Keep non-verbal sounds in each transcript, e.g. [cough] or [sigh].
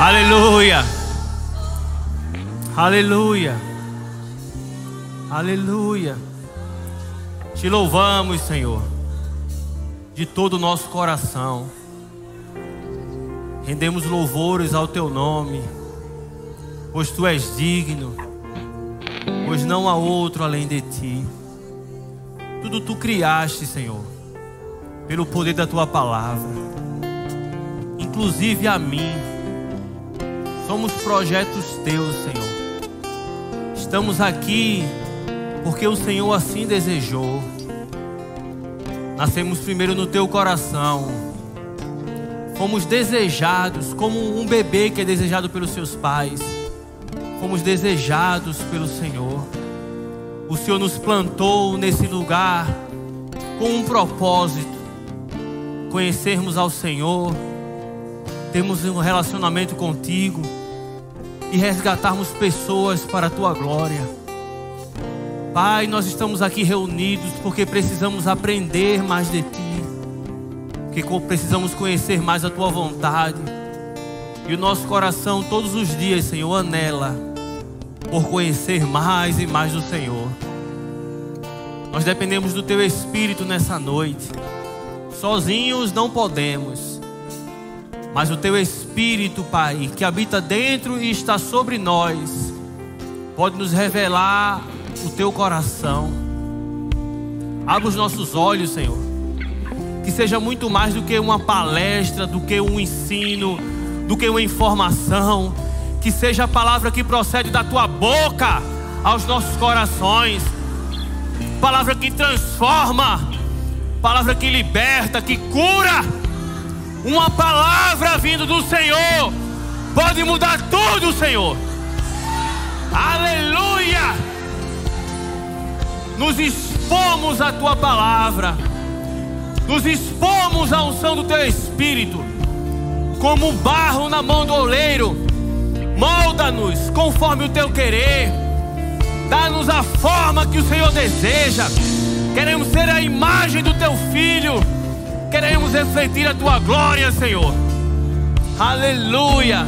Aleluia. Aleluia. Aleluia. Te louvamos, Senhor, de todo o nosso coração. Rendemos louvores ao teu nome, pois tu és digno, pois não há outro além de ti. Tudo tu criaste, Senhor, pelo poder da tua palavra, inclusive a mim. Somos projetos teus, Senhor. Estamos aqui porque o Senhor assim desejou. Nascemos primeiro no teu coração. Fomos desejados como um bebê que é desejado pelos seus pais. Fomos desejados pelo Senhor. O Senhor nos plantou nesse lugar com um propósito: conhecermos ao Senhor, termos um relacionamento contigo e resgatarmos pessoas para a tua glória. Pai, nós estamos aqui reunidos porque precisamos aprender mais de Ti, porque precisamos conhecer mais a Tua vontade. E o nosso coração, todos os dias, Senhor, anela por conhecer mais e mais do Senhor. Nós dependemos do Teu Espírito nessa noite. Sozinhos não podemos, mas o Teu Espírito, Pai, que habita dentro e está sobre nós, pode nos revelar o teu coração. Abra os nossos olhos, Senhor. Que seja muito mais do que uma palestra, do que um ensino, do que uma informação. Que seja a palavra que procede da tua boca aos nossos corações. Palavra que transforma, palavra que liberta, que cura. Uma palavra vindo do Senhor pode mudar tudo, Senhor. Aleluia! nos expomos à tua palavra, nos expomos à unção do teu espírito, como barro na mão do oleiro. Molda-nos conforme o teu querer, dá-nos a forma que o Senhor deseja. Queremos ser a imagem do teu filho, queremos refletir a tua glória, Senhor. Aleluia.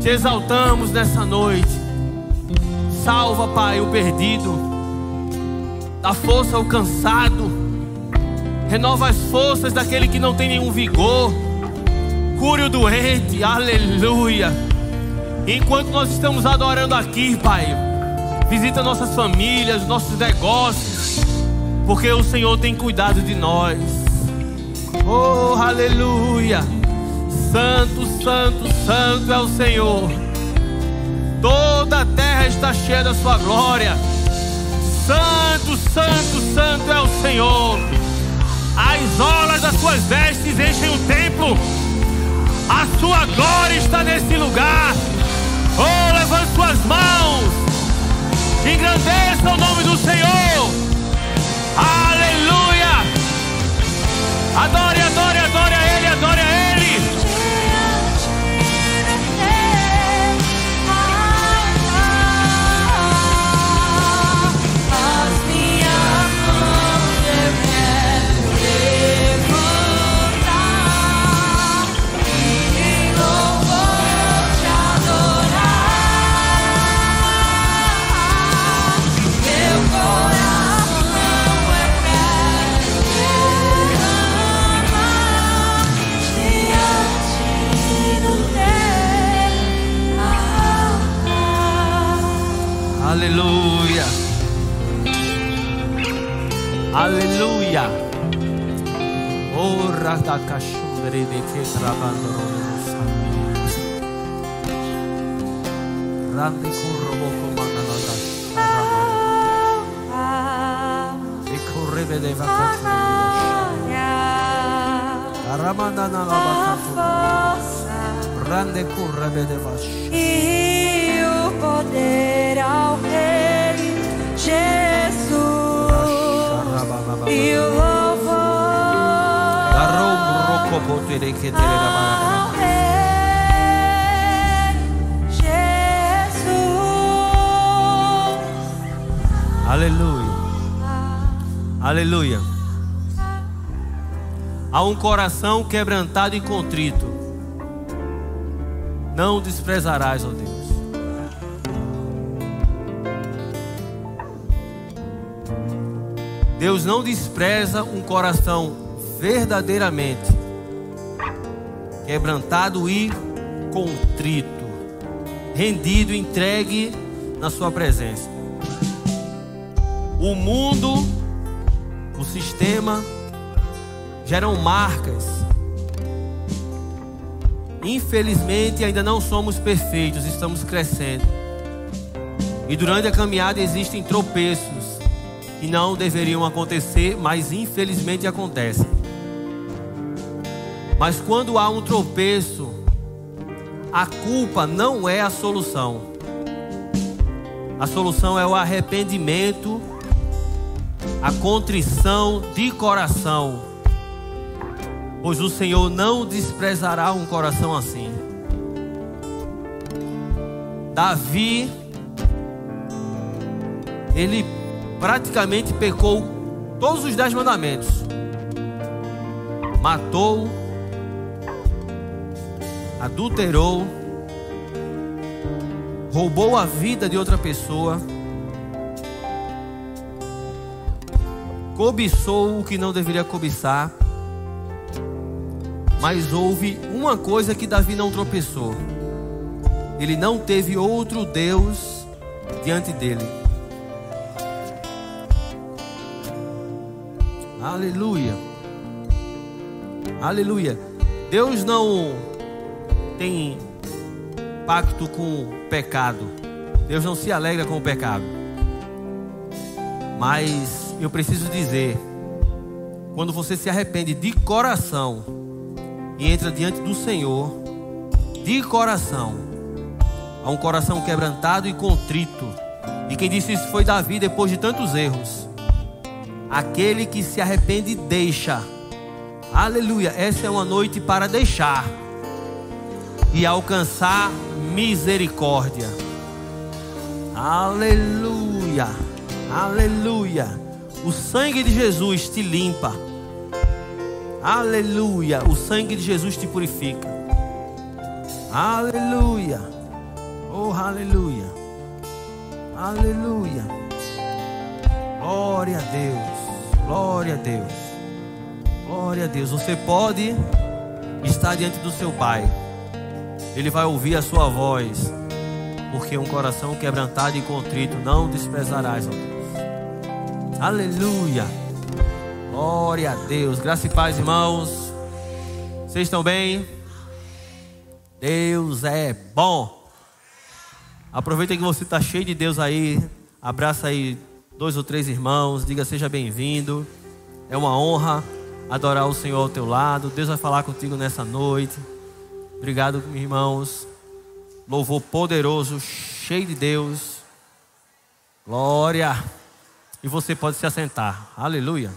Te exaltamos nessa noite. Salva, Pai, o perdido dá força ao cansado, renova as forças daquele que não tem nenhum vigor, cure o doente, aleluia. Enquanto nós estamos adorando aqui, Pai, visita nossas famílias, nossos negócios, porque o Senhor tem cuidado de nós. Oh, aleluia! Santo, santo, santo é o Senhor. Toda a terra está cheia da sua glória. Santo, santo, santo é o Senhor. As olas das suas vestes enchem o templo. A sua glória está nesse lugar. Oh, levante suas mãos. Engrandeça o nome do Senhor. Aleluia. Adore, Aleluia. Aleluia. Ora da cachumbre de que trabando Randi currobo comanda la da E correbe de vacazioni Aramanda na la vacazioni Rande correbe de vasci poder Rei Jesus. Aleluia. Aleluia. Há um coração quebrantado e contrito. não desprezarás, ó Deus. Deus não despreza um coração verdadeiramente quebrantado e contrito, rendido, entregue na Sua presença. O mundo, o sistema, geram marcas. Infelizmente, ainda não somos perfeitos, estamos crescendo. E durante a caminhada existem tropeços que não deveriam acontecer, mas infelizmente acontecem. Mas quando há um tropeço, a culpa não é a solução. A solução é o arrependimento, a contrição de coração. Pois o Senhor não desprezará um coração assim. Davi, ele praticamente pecou todos os dez mandamentos. Matou, adulterou, roubou a vida de outra pessoa, cobiçou o que não deveria cobiçar. Mas houve uma coisa que Davi não tropeçou. Ele não teve outro Deus diante dele. Aleluia. Aleluia. Deus não tem pacto com o pecado. Deus não se alegra com o pecado. Mas eu preciso dizer, quando você se arrepende de coração e entra diante do Senhor, de coração, a um coração quebrantado e contrito. E quem disse isso foi Davi depois de tantos erros. Aquele que se arrepende deixa. Aleluia. Essa é uma noite para deixar e alcançar misericórdia. Aleluia. Aleluia. O sangue de Jesus te limpa. Aleluia. O sangue de Jesus te purifica. Aleluia. Oh, aleluia. Aleluia. Glória a Deus. Glória a Deus. Glória a Deus. Você pode estar diante do seu Pai. Ele vai ouvir a sua voz. Porque um coração quebrantado e contrito não desprezarás, ó Deus. Aleluia. Glória a Deus. Graça e paz, irmãos. Vocês estão bem? Deus é bom. Aproveita que você está cheio de Deus aí. Abraça aí dois ou três irmãos. Diga seja bem-vindo. É uma honra adorar o Senhor ao teu lado. Deus vai falar contigo nessa noite. Obrigado, irmãos. Louvor poderoso, cheio de Deus. Glória. E você pode se assentar. Aleluia.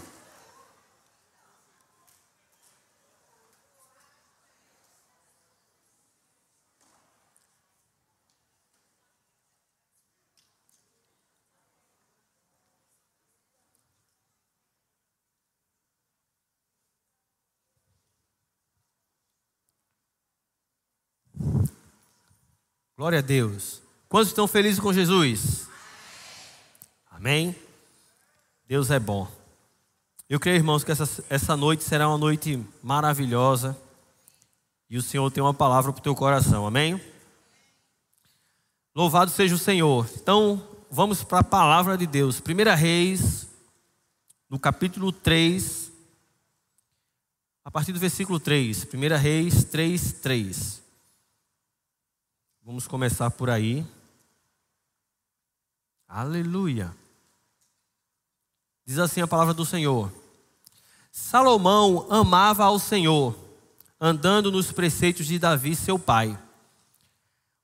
Glória a Deus. Quantos estão felizes com Jesus? Amém? Deus é bom. Eu creio, irmãos, que essa, essa noite será uma noite maravilhosa. E o Senhor tem uma palavra para o teu coração. Amém? Louvado seja o Senhor. Então, vamos para a palavra de Deus. 1 Reis, no capítulo 3, a partir do versículo 3. 1 Reis 3, 3. Vamos começar por aí. Aleluia. Diz assim a palavra do Senhor: Salomão amava ao Senhor, andando nos preceitos de Davi, seu pai.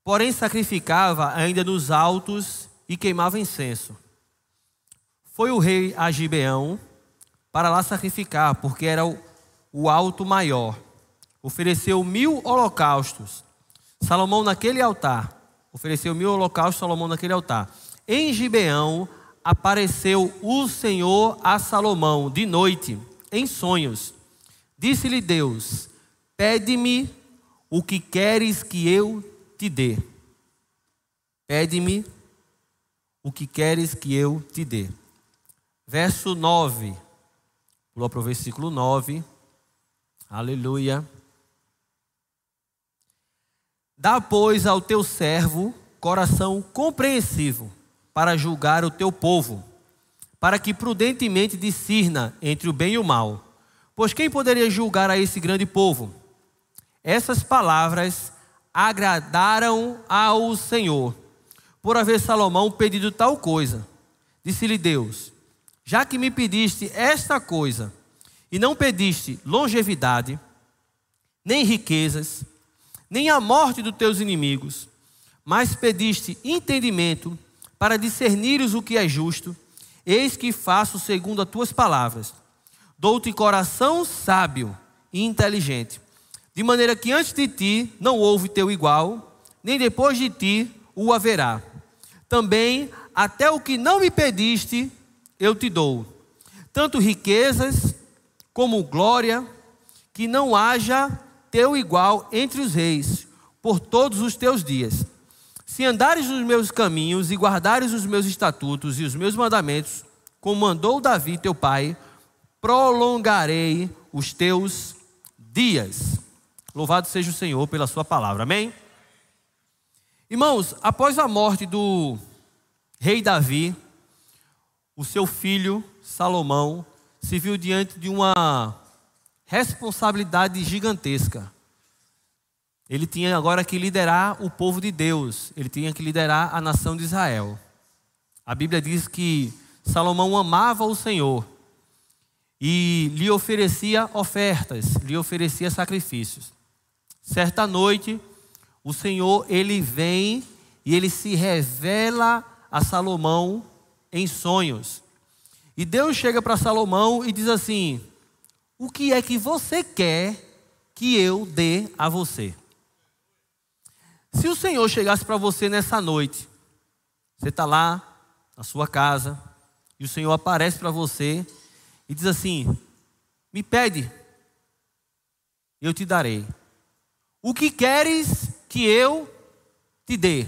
Porém, sacrificava ainda nos altos e queimava incenso. Foi o rei a Gibeão para lá sacrificar, porque era o, o alto maior. Ofereceu mil holocaustos Salomão naquele altar, ofereceu mil holocaustos, Salomão naquele altar. Em Gibeão apareceu o Senhor a Salomão de noite, em sonhos. Disse-lhe Deus: Pede-me o que queres que eu te dê. Pede-me o que queres que eu te dê. Verso 9. Pulou para o versículo 9. Aleluia. Dá, pois, ao teu servo coração compreensivo para julgar o teu povo, para que prudentemente discirna entre o bem e o mal. Pois quem poderia julgar a esse grande povo? Essas palavras agradaram ao Senhor, por haver Salomão pedido tal coisa. Disse-lhe Deus: Já que me pediste esta coisa, e não pediste longevidade, nem riquezas, nem a morte dos teus inimigos, mas pediste entendimento para discernires o que é justo, eis que faço segundo as tuas palavras. Dou-te coração sábio e inteligente, de maneira que antes de ti não houve teu igual, nem depois de ti o haverá. Também até o que não me pediste, eu te dou, tanto riquezas como glória, que não haja teu igual entre os reis, por todos os teus dias. Se andares nos meus caminhos e guardares os meus estatutos e os meus mandamentos, como mandou Davi teu pai, prolongarei os teus dias. Louvado seja o Senhor pela sua palavra. Amém? Irmãos, após a morte do rei Davi, o seu filho Salomão se viu diante de uma responsabilidade gigantesca. Ele tinha agora que liderar o povo de Deus, ele tinha que liderar a nação de Israel. A Bíblia diz que Salomão amava o Senhor e lhe oferecia ofertas, lhe oferecia sacrifícios. Certa noite, o Senhor ele vem e ele se revela a Salomão em sonhos. E Deus chega para Salomão e diz assim: O que é que você quer que eu dê a você? Se o Senhor chegasse para você nessa noite, você está lá na sua casa, e o Senhor aparece para você e diz assim: Me pede, eu te darei. O que queres que eu te dê?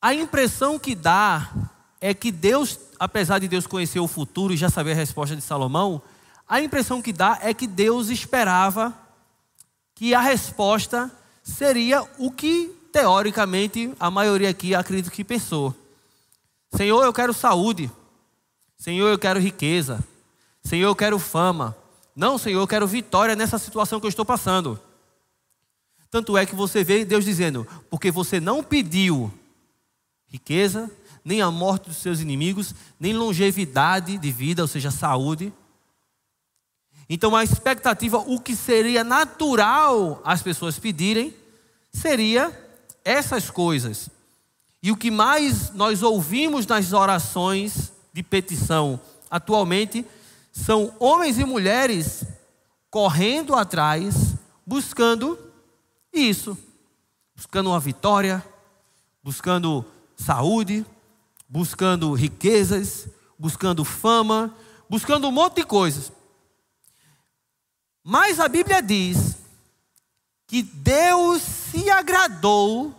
A impressão que dá é que Deus, apesar de Deus conhecer o futuro e já saber a resposta de Salomão, a impressão que dá é que Deus esperava que a resposta seria o que, teoricamente, a maioria aqui acredito que pensou. Senhor, eu quero saúde. Senhor, eu quero riqueza. Senhor, eu quero fama. Não, Senhor, eu quero vitória nessa situação que eu estou passando. Tanto é que você vê Deus dizendo: porque você não pediu riqueza, nem a morte dos seus inimigos, nem longevidade de vida, ou seja, saúde. Então a expectativa, o que seria natural as pessoas pedirem, seria essas coisas. E o que mais nós ouvimos nas orações de petição atualmente são homens e mulheres correndo atrás, buscando isso, buscando uma vitória, buscando saúde, buscando riquezas, buscando fama, buscando um monte de coisas. Mas a Bíblia diz que Deus se agradou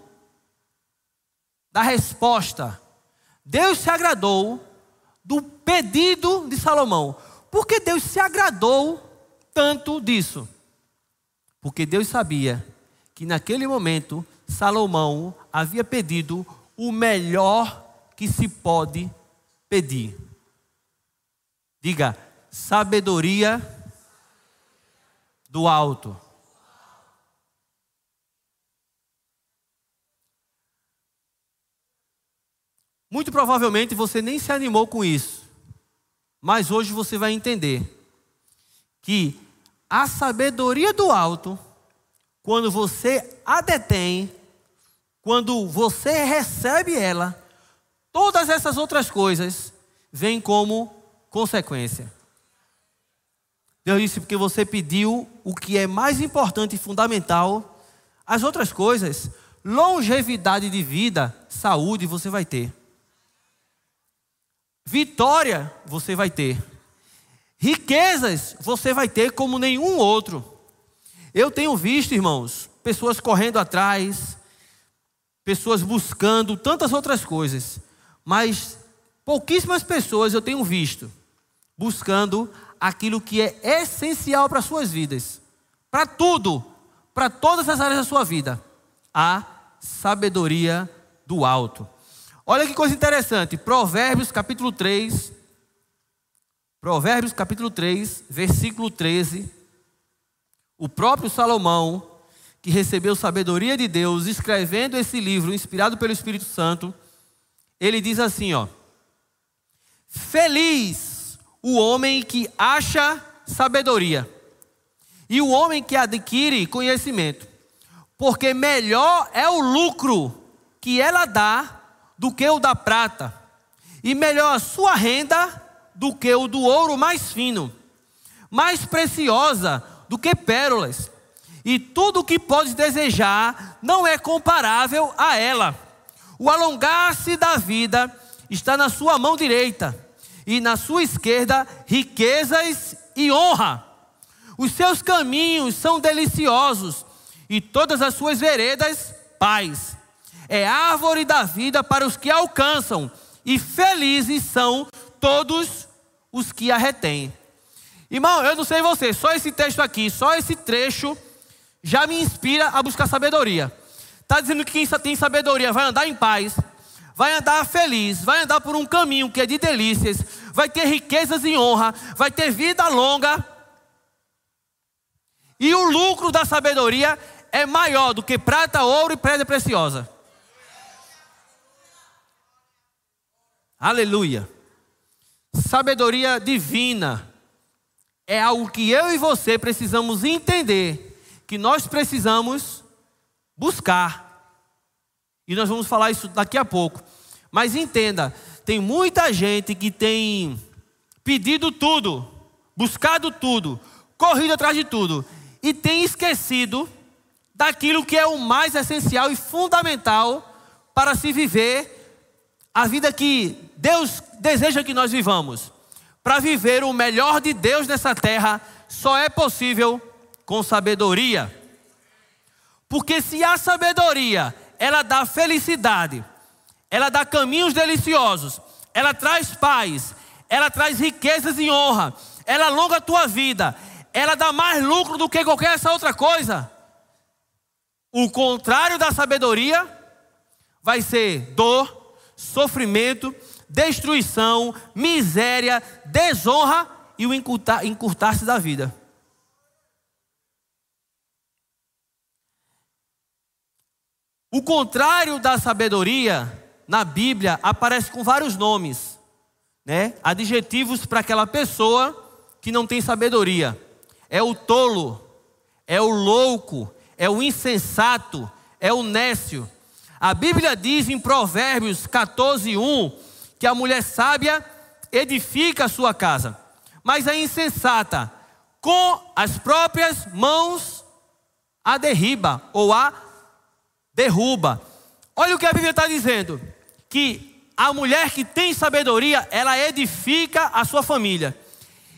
da resposta. Deus se agradou do pedido de Salomão. Por que Deus se agradou tanto disso? Porque Deus sabia que naquele momento Salomão havia pedido o melhor que se pode pedir. Diga, sabedoria do alto. Muito provavelmente você nem se animou com isso. Mas hoje você vai entender que a sabedoria do alto, quando você a detém, quando você recebe ela, todas essas outras coisas vêm como consequência. Deus disse porque você pediu o que é mais importante e fundamental, as outras coisas, longevidade de vida, saúde, você vai ter. Vitória você vai ter. Riquezas você vai ter como nenhum outro. Eu tenho visto, irmãos, pessoas correndo atrás, pessoas buscando tantas outras coisas, mas pouquíssimas pessoas eu tenho visto buscando aquilo que é essencial para suas vidas, para tudo, para todas as áreas da sua vida, a sabedoria do alto. Olha que coisa interessante, Provérbios capítulo 3, Provérbios capítulo 3, versículo 13. O próprio Salomão, que recebeu sabedoria de Deus, escrevendo esse livro inspirado pelo Espírito Santo, ele diz assim, ó: Feliz o homem que acha sabedoria e o homem que adquire conhecimento, porque melhor é o lucro que ela dá do que o da prata, e melhor a sua renda do que o do ouro mais fino, mais preciosa do que pérolas. E tudo o que podes desejar não é comparável a ela. O alongar-se da vida está na sua mão direita, e na sua esquerda riquezas e honra. Os seus caminhos são deliciosos, e todas as suas veredas, paz. É árvore da vida para os que alcançam, e felizes são todos os que a retêm. Irmão, eu não sei você, só esse texto aqui, só esse trecho já me inspira a buscar sabedoria. Está dizendo que quem tem sabedoria vai andar em paz, vai andar feliz, vai andar por um caminho que é de delícias, vai ter riquezas e honra, vai ter vida longa. E o lucro da sabedoria é maior do que prata, ouro e pedra preciosa. Aleluia. Sabedoria divina é algo que eu e você precisamos entender, que nós precisamos buscar. E nós vamos falar isso daqui a pouco. Mas entenda, tem muita gente que tem pedido tudo, buscado tudo, corrido atrás de tudo e tem esquecido daquilo que é o mais essencial e fundamental para se viver a vida que Deus deseja que nós vivamos. Para viver o melhor de Deus nessa terra, só é possível com sabedoria. Porque se a sabedoria, ela dá felicidade, ela dá caminhos deliciosos, ela traz paz, ela traz riquezas e honra, ela alonga a tua vida, ela dá mais lucro do que qualquer essa outra coisa. O contrário da sabedoria vai ser dor, sofrimento, destruição, miséria, desonra e o encurtar-se da vida. O contrário da sabedoria na Bíblia aparece com vários nomes, né? Adjetivos para aquela pessoa que não tem sabedoria. É o tolo, é o louco, é o insensato, é o nécio. A Bíblia diz em Provérbios 14, 1 que a mulher sábia edifica a sua casa, mas a insensata, com as próprias mãos, a derriba ou a derruba. Olha o que a Bíblia está dizendo: que a mulher que tem sabedoria, ela edifica a sua família.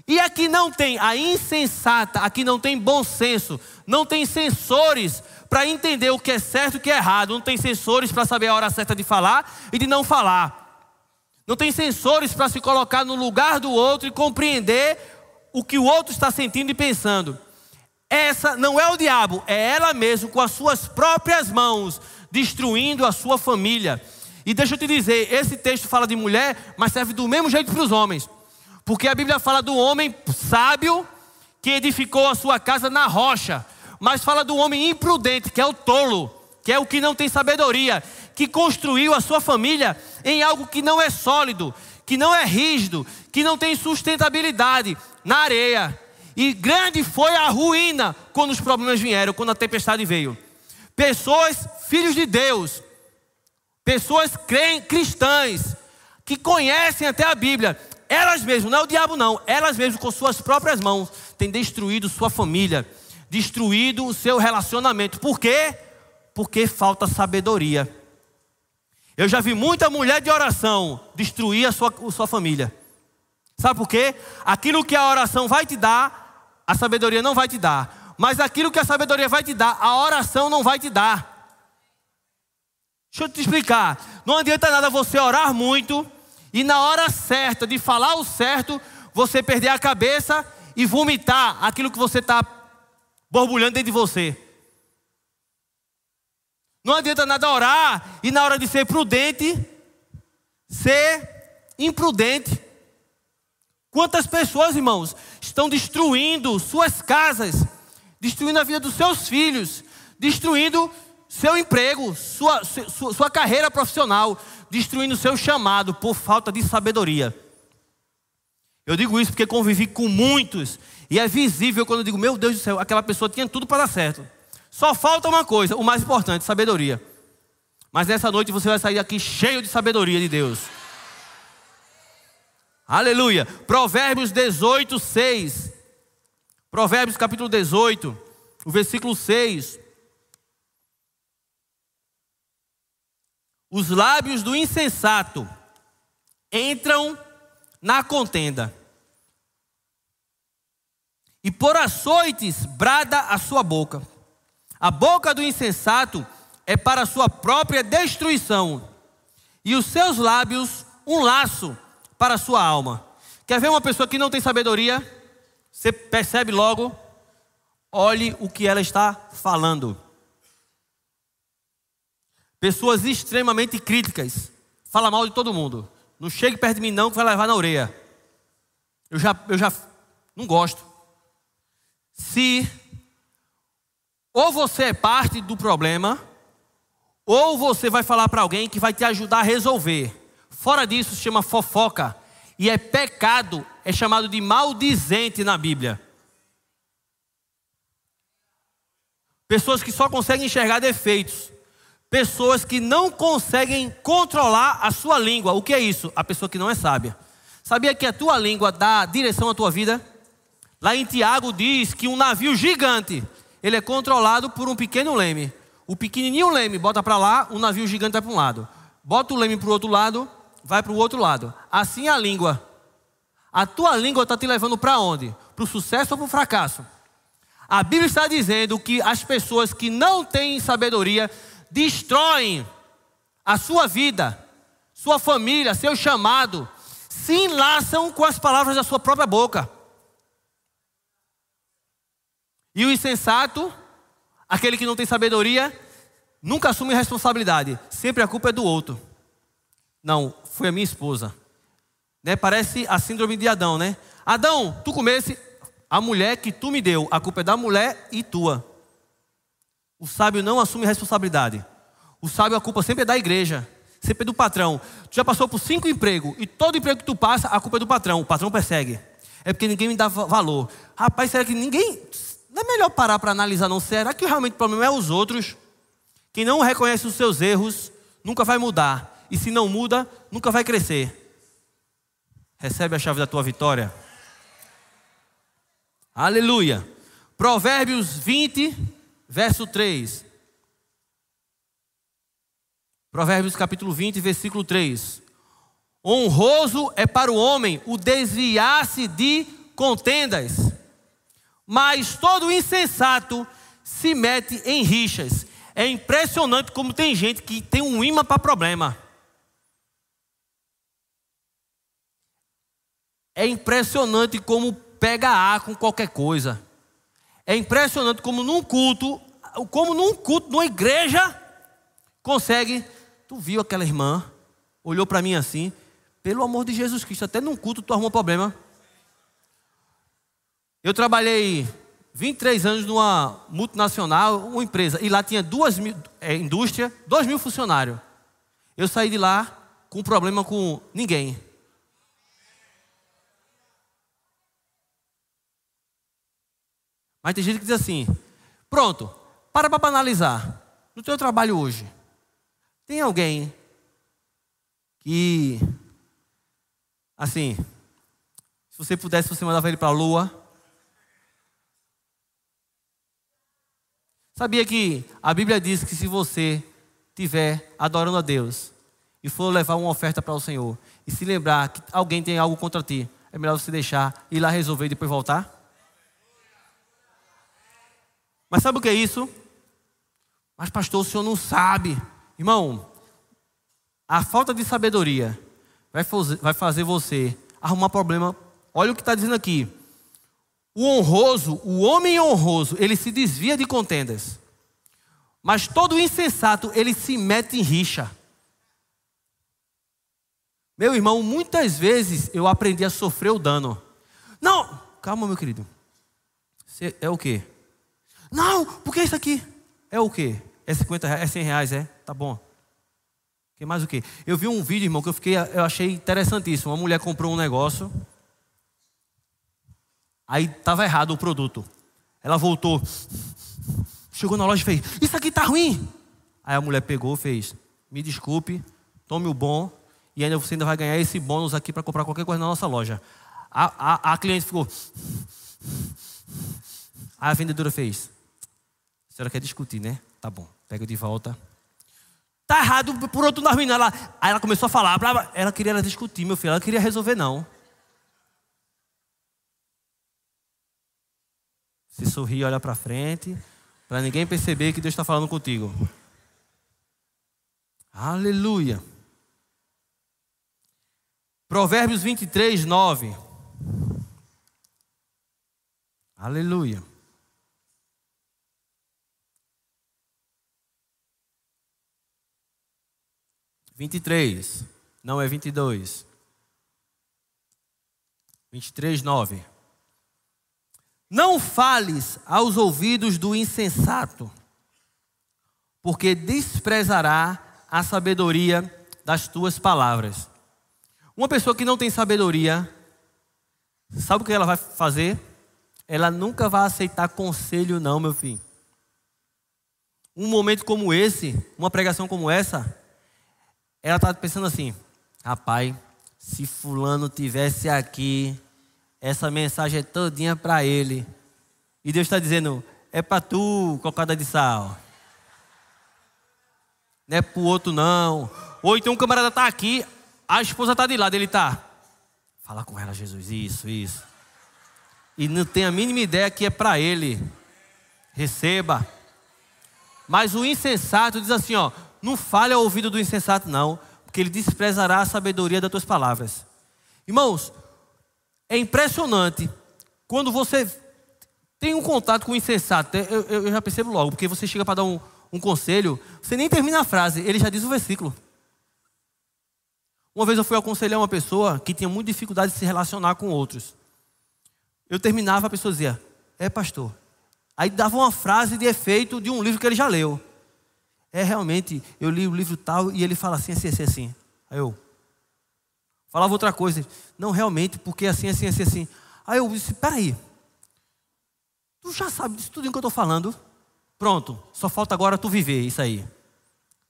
E aqui não tem a insensata, aqui não tem bom senso, não tem sensores para entender o que é certo e o que é errado, não tem sensores para saber a hora certa de falar e de não falar não tem sensores para se colocar no lugar do outro e compreender o que o outro está sentindo e pensando. Essa não é o diabo, é ela mesma com as suas próprias mãos destruindo a sua família. E deixa eu te dizer, esse texto fala de mulher, mas serve do mesmo jeito para os homens. Porque a Bíblia fala do homem sábio que edificou a sua casa na rocha, mas fala do homem imprudente, que é o tolo, que é o que não tem sabedoria, que construiu a sua família em algo que não é sólido, que não é rígido, que não tem sustentabilidade na areia. E grande foi a ruína quando os problemas vieram, quando a tempestade veio. Pessoas, filhos de Deus, pessoas cristãs, que conhecem até a Bíblia, elas mesmas, não é o diabo não, elas mesmas com suas próprias mãos têm destruído sua família, destruído o seu relacionamento. Por quê? Porque falta sabedoria. Eu já vi muita mulher de oração destruir a sua, a sua família. Sabe por quê? Aquilo que a oração vai te dar, a sabedoria não vai te dar. Mas aquilo que a sabedoria vai te dar, a oração não vai te dar. Deixa eu te explicar. Não adianta nada você orar muito e na hora certa de falar o certo, você perder a cabeça e vomitar aquilo que você está borbulhando dentro de você. Não adianta nada orar e na hora de ser prudente, ser imprudente. Quantas pessoas, irmãos, estão destruindo suas casas, destruindo a vida dos seus filhos, destruindo seu emprego, sua, sua, sua carreira profissional, destruindo seu chamado por falta de sabedoria. Eu digo isso porque convivi com muitos e é visível quando eu digo, meu Deus do céu, aquela pessoa tinha tudo para dar certo. Só falta uma coisa, o mais importante, sabedoria. Mas nessa noite você vai sair aqui cheio de sabedoria de Deus. Aleluia. Provérbios 18, 6. Provérbios capítulo 18, o versículo 6. Os lábios do insensato entram na contenda, e por açoites brada a sua boca. A boca do insensato é para sua própria destruição, e os seus lábios um laço para a sua alma. Quer ver uma pessoa que não tem sabedoria? Você percebe logo, olhe o que ela está falando. Pessoas extremamente críticas, fala mal de todo mundo. Não chegue perto de mim não que vai levar na orelha. Eu já, eu já não gosto. Se ou você é parte do problema, ou você vai falar para alguém que vai te ajudar a resolver. Fora disso, se chama fofoca. E é pecado, é chamado de maldizente na Bíblia. Pessoas que só conseguem enxergar defeitos. Pessoas que não conseguem controlar a sua língua. O que é isso? A pessoa que não é sábia. Sabia que a tua língua dá direção à tua vida? Lá em Tiago diz que um navio gigante, ele é controlado por um pequeno leme. O pequenininho leme bota para lá, o navio gigante vai para um lado. Bota o leme para o outro lado, vai para o outro lado. Assim é a língua. A tua língua está te levando para onde? Para o sucesso ou para o fracasso? A Bíblia está dizendo que as pessoas que não têm sabedoria destroem a sua vida, sua família, seu chamado, se enlaçam com as palavras da sua própria boca. E o insensato, aquele que não tem sabedoria, nunca assume responsabilidade, sempre a culpa é do outro. Não, foi a minha esposa. Né? Parece a síndrome de Adão, né? Adão, tu comesse a mulher que tu me deu, a culpa é da mulher e tua. O sábio não assume responsabilidade. O sábio a culpa sempre é da igreja, sempre é do patrão. Tu já passou por cinco empregos e todo emprego que tu passa, a culpa é do patrão. O patrão persegue. É porque ninguém me dá valor. Rapaz, será que ninguém. Não é melhor parar para analisar, não? Será que realmente o problema é os outros? Quem não reconhece os seus erros nunca vai mudar e se não muda, nunca vai crescer. Recebe a chave da tua vitória. Aleluia. Provérbios 20, verso 3. Provérbios capítulo 20, versículo 3. Honroso é para o homem o desviar-se de contendas, mas todo insensato se mete em rixas. É impressionante como tem gente que tem um imã para problema. É impressionante como pega ar com qualquer coisa. É impressionante como num culto, como num culto, numa igreja, consegue. Tu viu aquela irmã? Olhou para mim assim. Pelo amor de Jesus Cristo, até num culto tu arrumou problema. Eu trabalhei 23 anos numa multinacional, uma empresa, e lá tinha duas mil, é, indústria, dois mil funcionários. Eu saí de lá com problema com ninguém. Mas tem gente que diz assim: pronto, para para analisar. No teu trabalho hoje, tem alguém que, assim, se você pudesse, você mandava ele para a lua. Sabia que a Bíblia diz que se você estiver adorando a Deus e for levar uma oferta para o Senhor e se lembrar que alguém tem algo contra ti, é melhor você deixar ir lá resolver e depois voltar? Mas sabe o que é isso? Mas, pastor, o senhor não sabe. Irmão, a falta de sabedoria vai fazer, você arrumar problema. Olha o que está dizendo aqui. O honroso, o homem honroso, ele se desvia de contendas. Mas todo insensato, ele se mete em rixa. Meu irmão, muitas vezes eu aprendi a sofrer o dano. Não, calma, meu querido. Você é o quê? Não, porque isso aqui é o quê? É 50 reais, é 100 reais, é? Tá bom. Que mais o quê? Eu vi um vídeo, irmão, que eu fiquei, eu achei interessantíssimo. Uma mulher comprou um negócio, aí estava errado o produto. Ela voltou, chegou na loja e fez: Isso aqui tá ruim. Aí a mulher pegou, fez: Me desculpe, tome o bom e ainda você ainda vai ganhar esse bônus aqui para comprar qualquer coisa na nossa loja. A, a, a cliente ficou. A vendedora fez: senhora quer discutir, né? Tá bom, pega de volta. Tá errado, por outro ruim. Ela, aí ela começou a falar, ela queria ela discutir, meu filho, ela queria resolver não. Se sorri, olha para frente, para ninguém perceber que Deus está falando contigo. Aleluia. Provérbios 23, 9. Aleluia. 23, não é 22. 23, 9. Não fales aos ouvidos do insensato, porque desprezará a sabedoria das tuas palavras. Uma pessoa que não tem sabedoria, sabe o que ela vai fazer? Ela nunca vai aceitar conselho, não, meu filho. Um momento como esse, uma pregação como essa, ela está pensando assim: rapaz, se Fulano tivesse aqui, essa mensagem é todinha para ele. E Deus está dizendo: é para tu, cocada de sal. Não é para o outro, não. Ou então um camarada está aqui, a esposa está de lado, ele está. Fala com ela, Jesus, isso, isso. E não tem a mínima ideia que é para ele. Receba. Mas o insensato diz assim: ó, não fale ao ouvido do insensato, não, porque ele desprezará a sabedoria das tuas palavras. Irmãos, é impressionante quando você tem um contato com o insensato. Eu, eu, eu já percebo logo, porque você chega para dar um, um conselho, você nem termina a frase, ele já diz o versículo. Uma vez eu fui aconselhar uma pessoa que tinha muita dificuldade de se relacionar com outros. Eu terminava, a pessoa dizia, é pastor. Aí dava uma frase de efeito de um livro que ele já leu. É realmente, eu li o livro tal e ele fala assim, assim, assim, assim. Aí eu falava outra coisa. Não, realmente, porque assim, assim, assim, assim. Aí eu disse, peraí. Tu já sabe disso tudo que eu estou falando? Pronto, só falta agora tu viver isso aí.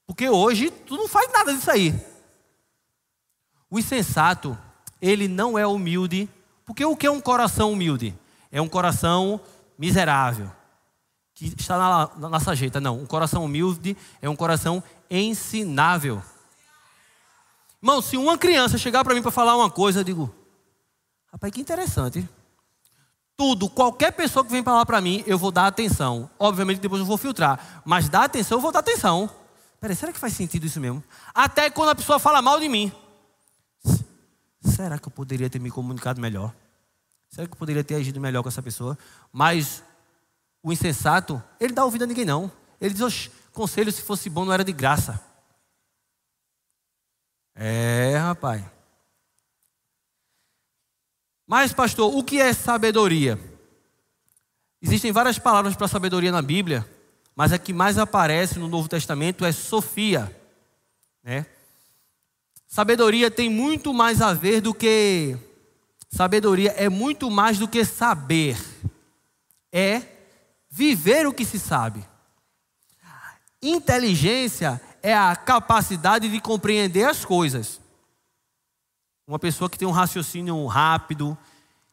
Porque hoje tu não faz nada disso aí. O insensato, ele não é humilde. Porque o que é um coração humilde? É um coração miserável que está na, na nossa jeita. Não, um coração humilde é um coração ensinável. Irmão, se uma criança chegar para mim para falar uma coisa, eu digo, rapaz, que interessante. Tudo, qualquer pessoa que vem falar para mim, eu vou dar atenção. Obviamente depois eu vou filtrar, mas dar atenção, eu vou dar atenção. Peraí, será que faz sentido isso mesmo? Até quando a pessoa fala mal de mim. Será que eu poderia ter me comunicado melhor? Será que eu poderia ter agido melhor com essa pessoa? Mas o insensato, ele dá ouvido a ninguém não. Ele diz, os conselho se fosse bom não era de graça. É, rapaz. Mas, pastor, o que é sabedoria? Existem várias palavras para sabedoria na Bíblia, mas a que mais aparece no Novo Testamento é Sofia. Né? Sabedoria tem muito mais a ver do que. Sabedoria é muito mais do que saber. É viver o que se sabe. Inteligência é a capacidade de compreender as coisas. Uma pessoa que tem um raciocínio rápido,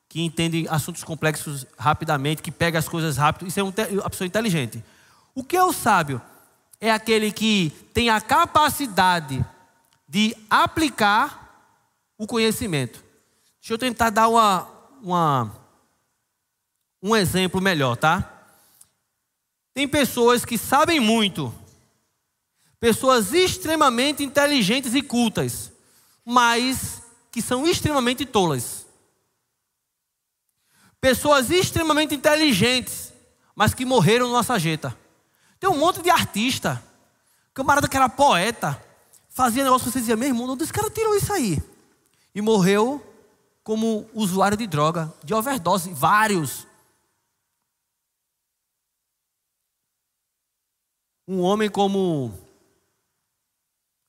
que entende assuntos complexos rapidamente, que pega as coisas rápido, isso é uma pessoa inteligente. O que é o sábio? É aquele que tem a capacidade de aplicar o conhecimento. Deixa eu tentar dar uma, uma, um exemplo melhor, tá? Tem pessoas que sabem muito, pessoas extremamente inteligentes e cultas, mas que são extremamente tolas. Pessoas extremamente inteligentes, mas que morreram na nossa jeta. Tem um monte de artista, camarada que era poeta, fazia negócio que você dizia, meu irmão, onde esse cara tirou isso aí? E morreu como usuário de droga, de overdose, vários. Um homem como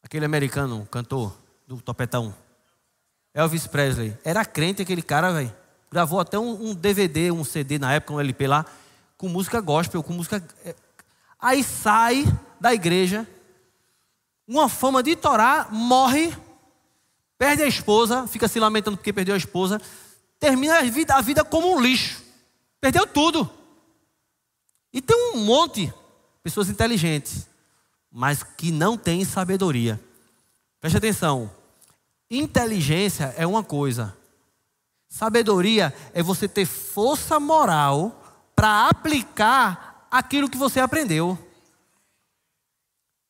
aquele americano, cantor do topetão, Elvis Presley, era crente aquele cara, velho. Gravou até um, um, DVD, um CD na época, um LP lá, com música gospel, com música. É, aí sai da igreja, uma fama de Torá, morre, perde a esposa, fica se lamentando porque perdeu a esposa, termina a vida, a vida como um lixo. Perdeu tudo. E tem um monte pessoas inteligentes, mas que não têm sabedoria. Preste atenção. Inteligência é uma coisa. Sabedoria é você ter força moral para aplicar aquilo que você aprendeu.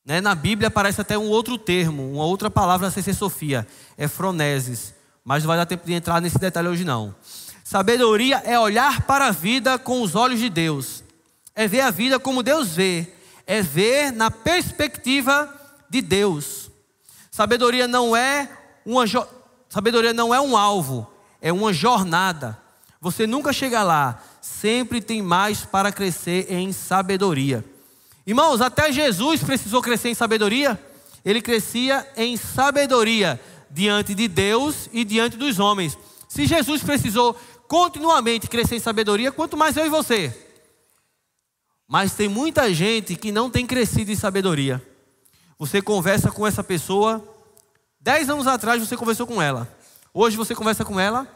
Né? Na Bíblia aparece até um outro termo, uma outra palavra sem ser Sofia, é froneses. Mas não vai dar tempo de entrar nesse detalhe hoje não. Sabedoria é olhar para a vida com os olhos de Deus é ver a vida como Deus vê, é ver na perspectiva de Deus. Sabedoria não é uma sabedoria não é um alvo, é uma jornada. Você nunca chega lá, sempre tem mais para crescer em sabedoria. Irmãos, até Jesus precisou crescer em sabedoria. Ele crescia em sabedoria diante de Deus e diante dos homens. Se Jesus precisou continuamente crescer em sabedoria, quanto mais eu e você. Mas tem muita gente que não tem crescido em sabedoria. Você conversa com essa pessoa, dez anos atrás você conversou com ela. Hoje você conversa com ela,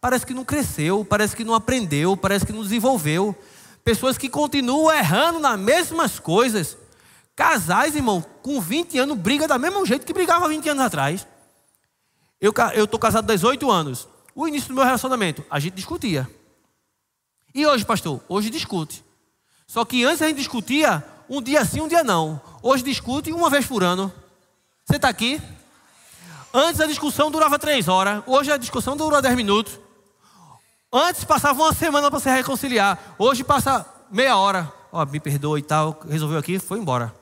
parece que não cresceu, parece que não aprendeu, parece que não desenvolveu. Pessoas que continuam errando nas mesmas coisas. Casais, irmão, com 20 anos, briga da mesmo jeito que brigava 20 anos atrás. Eu estou casado há 18 anos. O início do meu relacionamento, a gente discutia. E hoje, pastor? Hoje discute. Só que antes a gente discutia um dia sim, um dia não. Hoje discute uma vez por ano. Você está aqui? Antes a discussão durava três horas. Hoje a discussão dura dez minutos. Antes passava uma semana para se reconciliar. Hoje passa meia hora. Ó, oh, me perdoa e tal. Resolveu aqui, foi embora.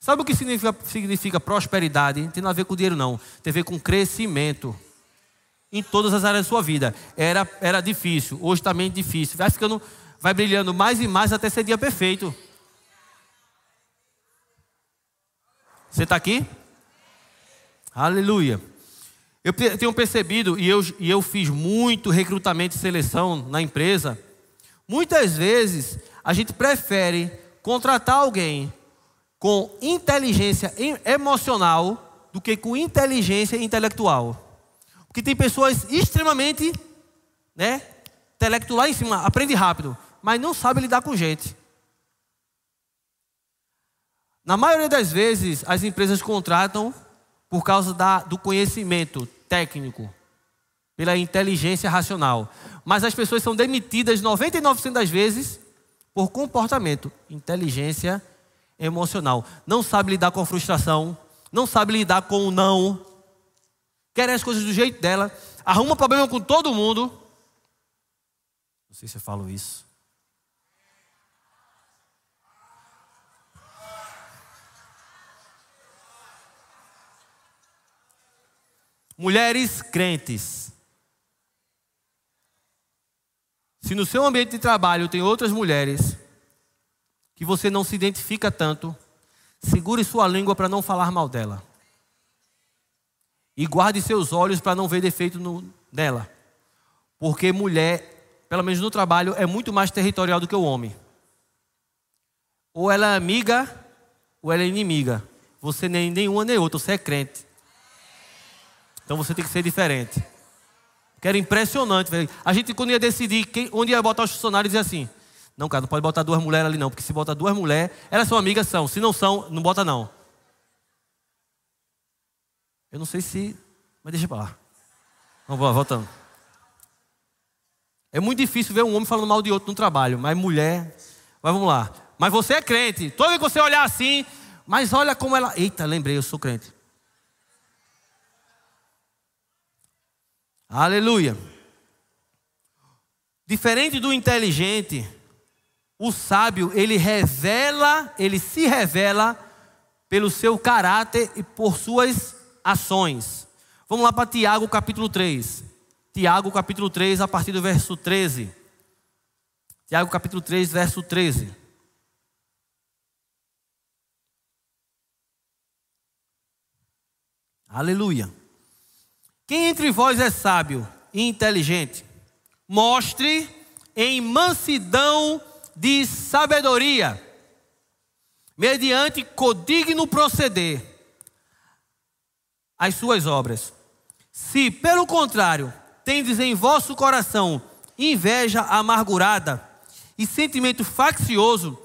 Sabe o que significa, significa prosperidade? Não tem nada a ver com dinheiro, não. Tem a ver com crescimento em todas as áreas da sua vida. Era, era difícil, hoje também é difícil. Vai ficando, vai brilhando mais e mais até ser dia perfeito. Você está aqui? Aleluia. Eu tenho percebido, e eu, e eu fiz muito recrutamento e seleção na empresa, muitas vezes a gente prefere contratar alguém com inteligência emocional do que com inteligência intelectual. Porque tem pessoas extremamente, né, intelecto lá em cima, aprende rápido, mas não sabe lidar com gente. Na maioria das vezes, as empresas contratam por causa da, do conhecimento técnico, pela inteligência racional. Mas as pessoas são demitidas 99% das vezes por comportamento, inteligência emocional. Não sabe lidar com a frustração, não sabe lidar com o não, querem as coisas do jeito dela, arruma problema com todo mundo. Não sei se eu falo isso. Mulheres crentes. Se no seu ambiente de trabalho tem outras mulheres que você não se identifica tanto, segure sua língua para não falar mal dela. E guarde seus olhos para não ver defeito no, nela. Porque mulher, pelo menos no trabalho, é muito mais territorial do que o homem. Ou ela é amiga, ou ela é inimiga. Você nem nenhuma nem outra, você é crente. Então você tem que ser diferente. Que era impressionante. A gente, quando ia decidir quem, onde ia botar os funcionários, dizia assim: Não, cara, não pode botar duas mulheres ali, não. Porque se botar duas mulheres, elas são amigas, são. Se não são, não bota, não. Eu não sei se. Mas deixa para lá. Vamos lá, voltando. É muito difícil ver um homem falando mal de outro no trabalho, mas mulher. Mas vamos lá. Mas você é crente. Toda vez que você olhar assim, mas olha como ela. Eita, lembrei, eu sou crente. Aleluia. Diferente do inteligente, o sábio, ele revela, ele se revela pelo seu caráter e por suas ações. Vamos lá para Tiago capítulo 3. Tiago capítulo 3, a partir do verso 13. Tiago capítulo 3, verso 13. Aleluia. Quem entre vós é sábio e inteligente, mostre em mansidão de sabedoria, mediante codigno proceder, as suas obras. Se, pelo contrário, tendes em vosso coração inveja amargurada e sentimento faccioso,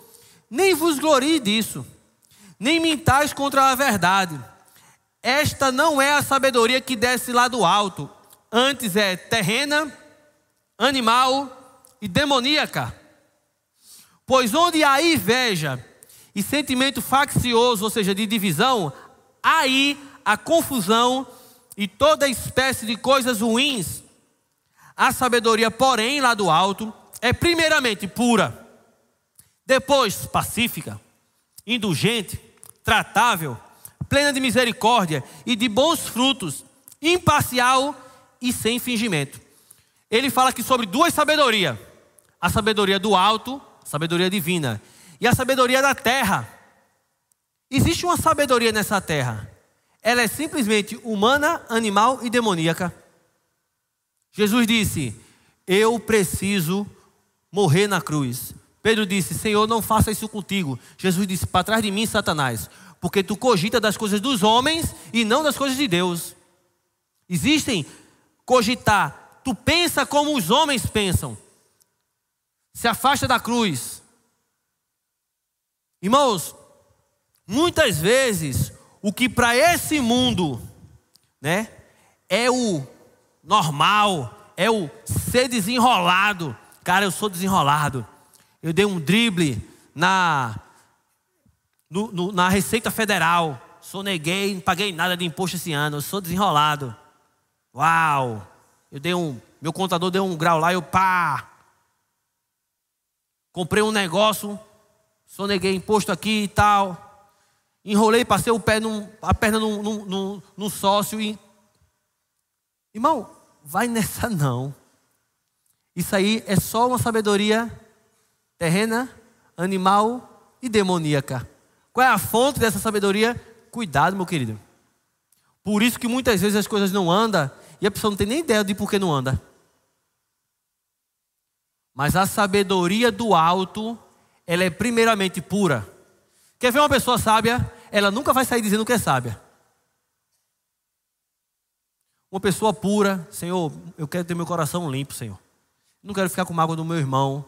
nem vos glorie disso, nem mintais contra a verdade esta não é a sabedoria que desce lá do alto, antes é terrena, animal e demoníaca. Pois onde há inveja e sentimento faccioso, ou seja, de divisão, aí a confusão e toda espécie de coisas ruins. A sabedoria, porém, lá do alto, é primeiramente pura, depois pacífica, indulgente, tratável plena de misericórdia e de bons frutos, imparcial e sem fingimento. Ele fala aqui sobre duas sabedorias: a sabedoria do alto, a sabedoria divina, e a sabedoria da terra. Existe uma sabedoria nessa terra. Ela é simplesmente humana, animal e demoníaca. Jesus disse: Eu preciso morrer na cruz. Pedro disse: Senhor, não faça isso contigo. Jesus disse: Para trás de mim, Satanás porque tu cogita das coisas dos homens e não das coisas de Deus. Existem cogitar, tu pensa como os homens pensam. Se afasta da cruz. Irmãos, muitas vezes o que para esse mundo, né, é o normal, é o ser desenrolado. Cara, eu sou desenrolado. Eu dei um drible na no, no, na Receita Federal. Soneguei, não paguei nada de imposto esse ano, eu sou desenrolado. Uau! Eu dei um, meu contador deu um grau lá, eu pá! Comprei um negócio, soneguei imposto aqui e tal. Enrolei, passei o pé num, a perna num, num, num, num sócio e. Irmão, vai nessa não. Isso aí é só uma sabedoria terrena, animal e demoníaca. Qual é a fonte dessa sabedoria? Cuidado, meu querido. Por isso que muitas vezes as coisas não andam e a pessoa não tem nem ideia de por que não anda. Mas a sabedoria do alto, ela é primeiramente pura. Quer ver uma pessoa sábia? Ela nunca vai sair dizendo que é sábia. Uma pessoa pura, Senhor, eu quero ter meu coração limpo, Senhor. Não quero ficar com mágoa do meu irmão.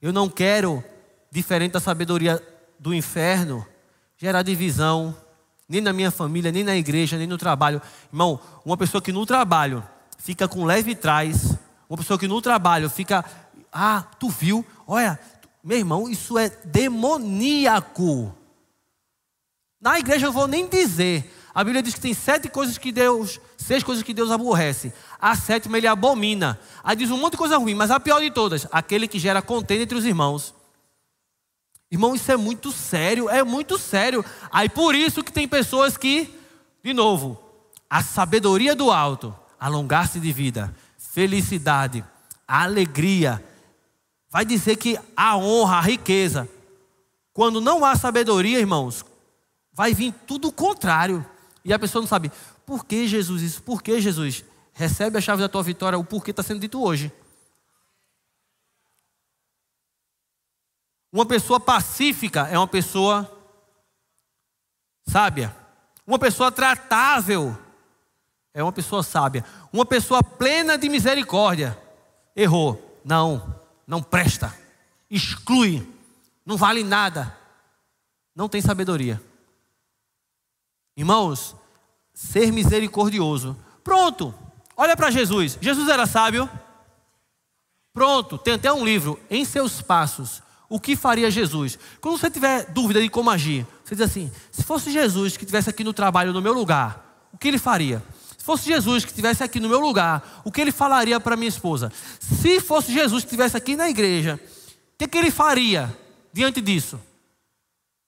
Eu não quero, diferente da sabedoria do inferno gerar divisão, nem na minha família, nem na igreja, nem no trabalho. Irmão, uma pessoa que no trabalho fica com leve trás, uma pessoa que no trabalho fica, ah, tu viu? Olha, meu irmão, isso é demoníaco. Na igreja eu vou nem dizer. A Bíblia diz que tem sete coisas que Deus, seis coisas que Deus aborrece. A sétima ele abomina. Aí diz um monte de coisa ruim, mas a pior de todas, aquele que gera contenda entre os irmãos. Irmão, isso é muito sério, é muito sério. Aí por isso que tem pessoas que, de novo, a sabedoria do alto, alongar-se de vida, felicidade, alegria, vai dizer que a honra, a riqueza, quando não há sabedoria, irmãos, vai vir tudo o contrário. E a pessoa não sabe, por que Jesus isso? Por que Jesus? Recebe a chave da tua vitória, o porquê está sendo dito hoje. Uma pessoa pacífica é uma pessoa sábia. Uma pessoa tratável é uma pessoa sábia. Uma pessoa plena de misericórdia errou. Não, não presta. Exclui. Não vale nada. Não tem sabedoria. Irmãos, ser misericordioso. Pronto. Olha para Jesus. Jesus era sábio? Pronto, tem até um livro, Em Seus Passos, o que faria Jesus? Quando você tiver dúvida de como agir, você diz assim: se fosse Jesus que estivesse aqui no trabalho, no meu lugar, o que ele faria? Se fosse Jesus que estivesse aqui no meu lugar, o que ele falaria para minha esposa? Se fosse Jesus que estivesse aqui na igreja, o que, que ele faria diante disso?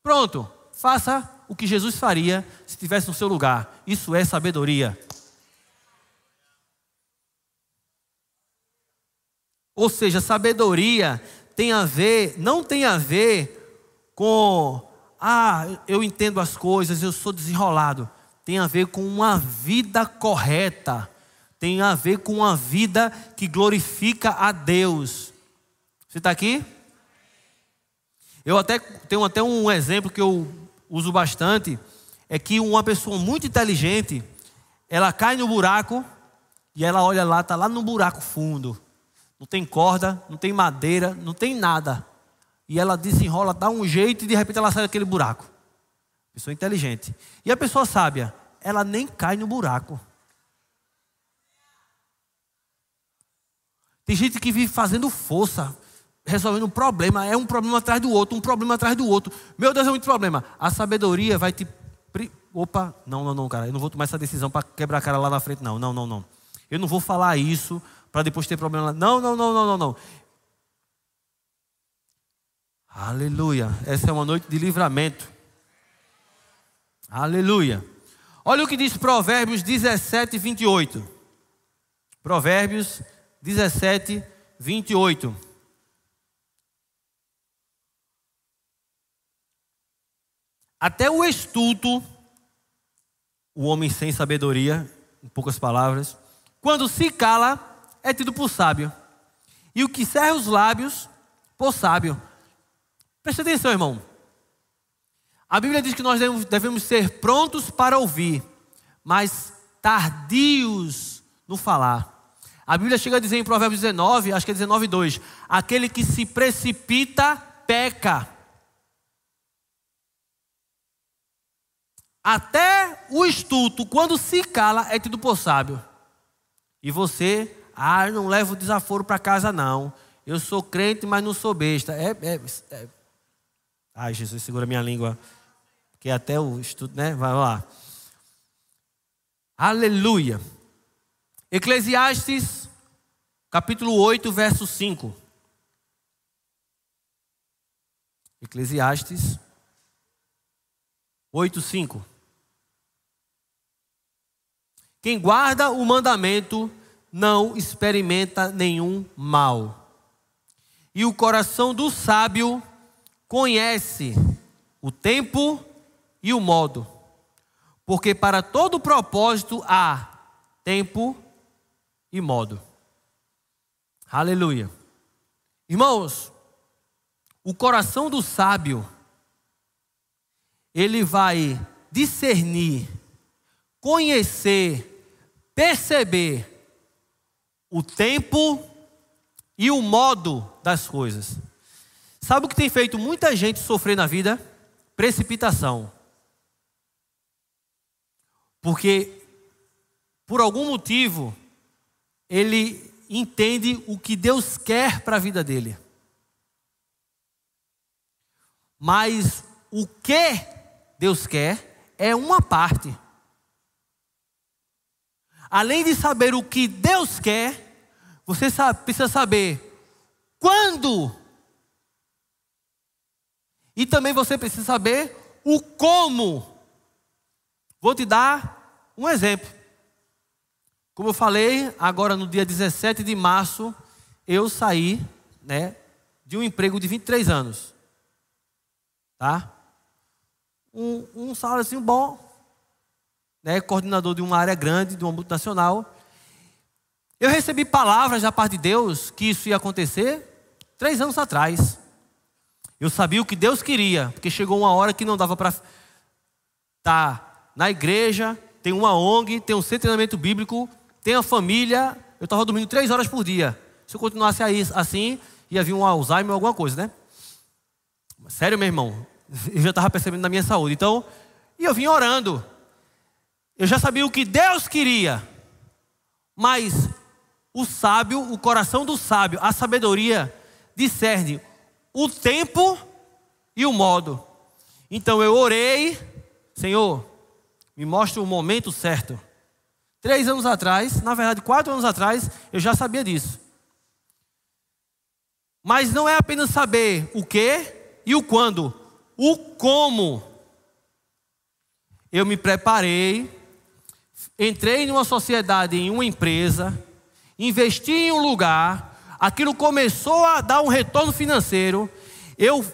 Pronto, faça o que Jesus faria se estivesse no seu lugar. Isso é sabedoria. Ou seja, sabedoria tem a ver, não tem a ver com, ah, eu entendo as coisas, eu sou desenrolado. Tem a ver com uma vida correta, tem a ver com uma vida que glorifica a Deus. Você está aqui? Eu até tenho até um exemplo que eu uso bastante, é que uma pessoa muito inteligente, ela cai no buraco e ela olha lá, está lá no buraco fundo. Não tem corda, não tem madeira, não tem nada. E ela desenrola, dá um jeito e de repente ela sai daquele buraco. Pessoa inteligente. E a pessoa sábia, ela nem cai no buraco. Tem gente que vive fazendo força, resolvendo um problema, é um problema atrás do outro, um problema atrás do outro. Meu Deus, é muito problema. A sabedoria vai te. Opa, não, não, não, cara, eu não vou tomar essa decisão para quebrar a cara lá na frente, não, não, não, não. Eu não vou falar isso para depois ter problema lá. Não, não, não, não, não, não. Aleluia. Essa é uma noite de livramento. Aleluia. Olha o que diz Provérbios 17, 28. Provérbios 17, 28. Até o estudo, o homem sem sabedoria, em poucas palavras, quando se cala, é tido por sábio. E o que serve os lábios, por sábio. Preste atenção, irmão. A Bíblia diz que nós devemos ser prontos para ouvir, mas tardios no falar. A Bíblia chega a dizer em Provérbios 19, acho que é 19, 2: aquele que se precipita, peca. Até o estudo, quando se cala, é tido por sábio. E você ah, não levo desaforo para casa, não. Eu sou crente, mas não sou besta. É, é, é. Ai, Jesus, segura minha língua. Que até o estudo, né? Vai lá. Aleluia. Eclesiastes, capítulo 8, verso 5. Eclesiastes 8, 5. Quem guarda o mandamento não experimenta nenhum mal. E o coração do sábio conhece o tempo e o modo, porque para todo propósito há tempo e modo. Aleluia. Irmãos, o coração do sábio, ele vai discernir, conhecer, perceber o tempo e o modo das coisas. Sabe o que tem feito muita gente sofrer na vida? Precipitação. Porque, por algum motivo, ele entende o que Deus quer para a vida dele. Mas o que Deus quer é uma parte. Além de saber o que Deus quer, você sabe, precisa saber quando. E também você precisa saber o como. Vou te dar um exemplo. Como eu falei, agora no dia 17 de março, eu saí né, de um emprego de 23 anos. Tá? Um, um salário assim bom, né, coordenador de uma área grande, de uma multinacional. Eu recebi palavras da parte de Deus que isso ia acontecer três anos atrás. Eu sabia o que Deus queria, porque chegou uma hora que não dava para estar tá na igreja, tem uma ONG, tem um centro de treinamento bíblico, tem a família. Eu estava dormindo três horas por dia. Se eu continuasse assim, ia vir um Alzheimer ou alguma coisa, né? Sério, meu irmão, [laughs] eu já estava percebendo na minha saúde. Então, e eu vim orando. Eu já sabia o que Deus queria, mas o sábio, o coração do sábio, a sabedoria discerne o tempo e o modo. Então eu orei, Senhor, me mostre o momento certo. Três anos atrás, na verdade, quatro anos atrás, eu já sabia disso. Mas não é apenas saber o que e o quando, o como. Eu me preparei, entrei em uma sociedade, em uma empresa, investi em um lugar, aquilo começou a dar um retorno financeiro. Eu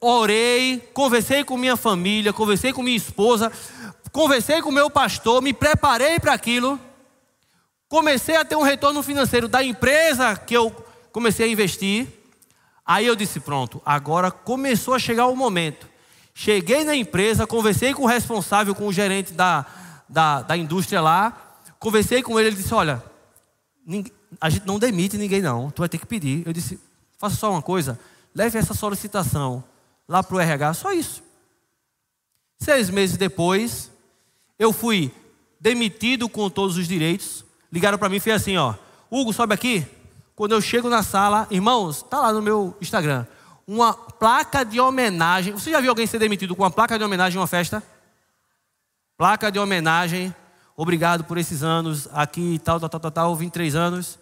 orei, conversei com minha família, conversei com minha esposa, conversei com meu pastor, me preparei para aquilo. Comecei a ter um retorno financeiro da empresa que eu comecei a investir. Aí eu disse: pronto, agora começou a chegar o momento. Cheguei na empresa, conversei com o responsável, com o gerente da, da, da indústria lá. Conversei com ele, ele disse: olha, a gente não demite ninguém, não. Tu vai ter que pedir. Eu disse: faça só uma coisa, leve essa solicitação lá para o RH, só isso. Seis meses depois, eu fui demitido com todos os direitos. Ligaram para mim e foi assim: ó, Hugo, sobe aqui. Quando eu chego na sala, irmãos, tá lá no meu Instagram, uma placa de homenagem. Você já viu alguém ser demitido com uma placa de homenagem em uma festa? Placa de homenagem. Obrigado por esses anos aqui, tal, tal, tal, tal, tal 23 anos.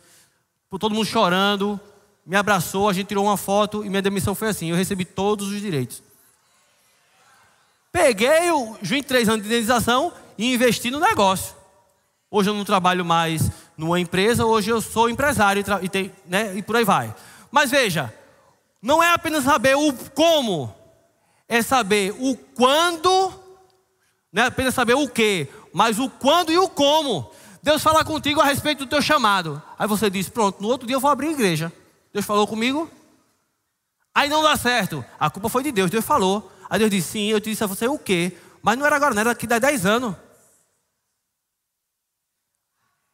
Por todo mundo chorando, me abraçou, a gente tirou uma foto e minha demissão foi assim. Eu recebi todos os direitos. Peguei os 23 anos de indenização e investi no negócio. Hoje eu não trabalho mais numa empresa, hoje eu sou empresário e, tem, né, e por aí vai. Mas veja, não é apenas saber o como, é saber o quando, não é apenas saber o que, mas o quando e o como. Deus fala contigo a respeito do teu chamado. Aí você diz: Pronto, no outro dia eu vou abrir a igreja. Deus falou comigo. Aí não dá certo. A culpa foi de Deus, Deus falou. Aí Deus disse: Sim, eu te disse a você o quê? Mas não era agora, não era daqui a 10 anos.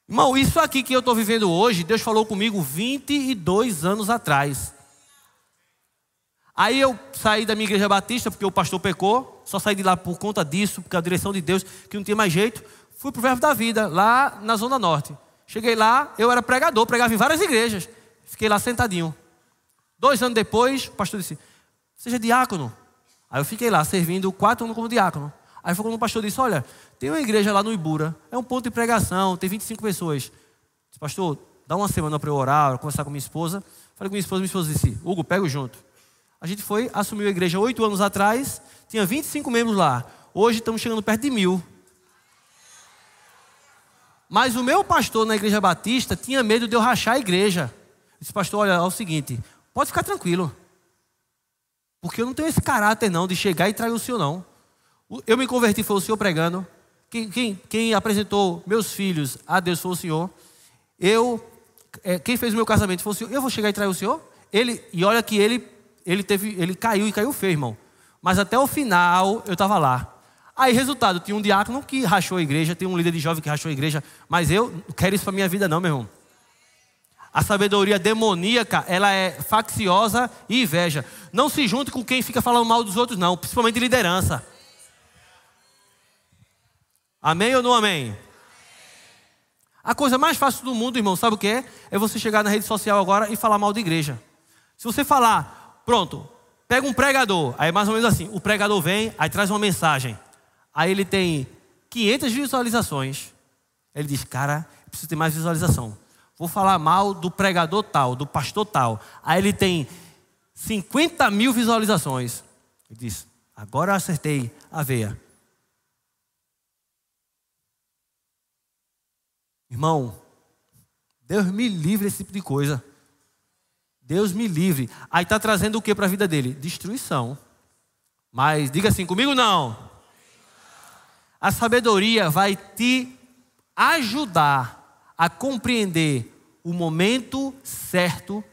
Irmão, isso aqui que eu estou vivendo hoje, Deus falou comigo 22 anos atrás. Aí eu saí da minha igreja batista, porque o pastor pecou, só saí de lá por conta disso, porque a direção de Deus, que não tinha mais jeito. Fui para o Verbo da Vida, lá na Zona Norte. Cheguei lá, eu era pregador, pregava em várias igrejas. Fiquei lá sentadinho. Dois anos depois, o pastor disse: Seja diácono. Aí eu fiquei lá servindo quatro anos como diácono. Aí foi quando o pastor disse: Olha, tem uma igreja lá no Ibura, é um ponto de pregação, tem 25 pessoas. Disse, pastor, dá uma semana para eu orar, conversar com minha esposa. Falei com minha esposa, minha esposa disse: Hugo, pega junto. A gente foi, assumiu a igreja oito anos atrás, tinha 25 membros lá. Hoje estamos chegando perto de mil. Mas o meu pastor na igreja batista tinha medo de eu rachar a igreja. Disse, pastor, olha, é o seguinte, pode ficar tranquilo. Porque eu não tenho esse caráter não de chegar e trair o senhor não. Eu me converti, foi o senhor pregando. Quem, quem, quem apresentou meus filhos a Deus foi o senhor. Eu, é, quem fez o meu casamento foi o senhor. Eu vou chegar e trair o senhor? Ele, e olha que ele, ele, teve, ele caiu e caiu feio, irmão. Mas até o final eu estava lá. Aí, resultado, tinha um diácono que rachou a igreja, tem um líder de jovem que rachou a igreja, mas eu não quero isso para minha vida, não, meu irmão. A sabedoria demoníaca, ela é facciosa e inveja. Não se junte com quem fica falando mal dos outros, não, principalmente liderança. Amém ou não amém? A coisa mais fácil do mundo, irmão, sabe o que é? É você chegar na rede social agora e falar mal da igreja. Se você falar, pronto, pega um pregador, aí mais ou menos assim, o pregador vem, aí traz uma mensagem. Aí ele tem 500 visualizações. Ele diz, cara, preciso ter mais visualização. Vou falar mal do pregador tal, do pastor tal. Aí ele tem 50 mil visualizações. Ele diz, agora acertei a veia. Irmão, Deus me livre desse tipo de coisa. Deus me livre. Aí está trazendo o que para a vida dele? Destruição. Mas diga assim, comigo não. A sabedoria vai te ajudar a compreender o momento certo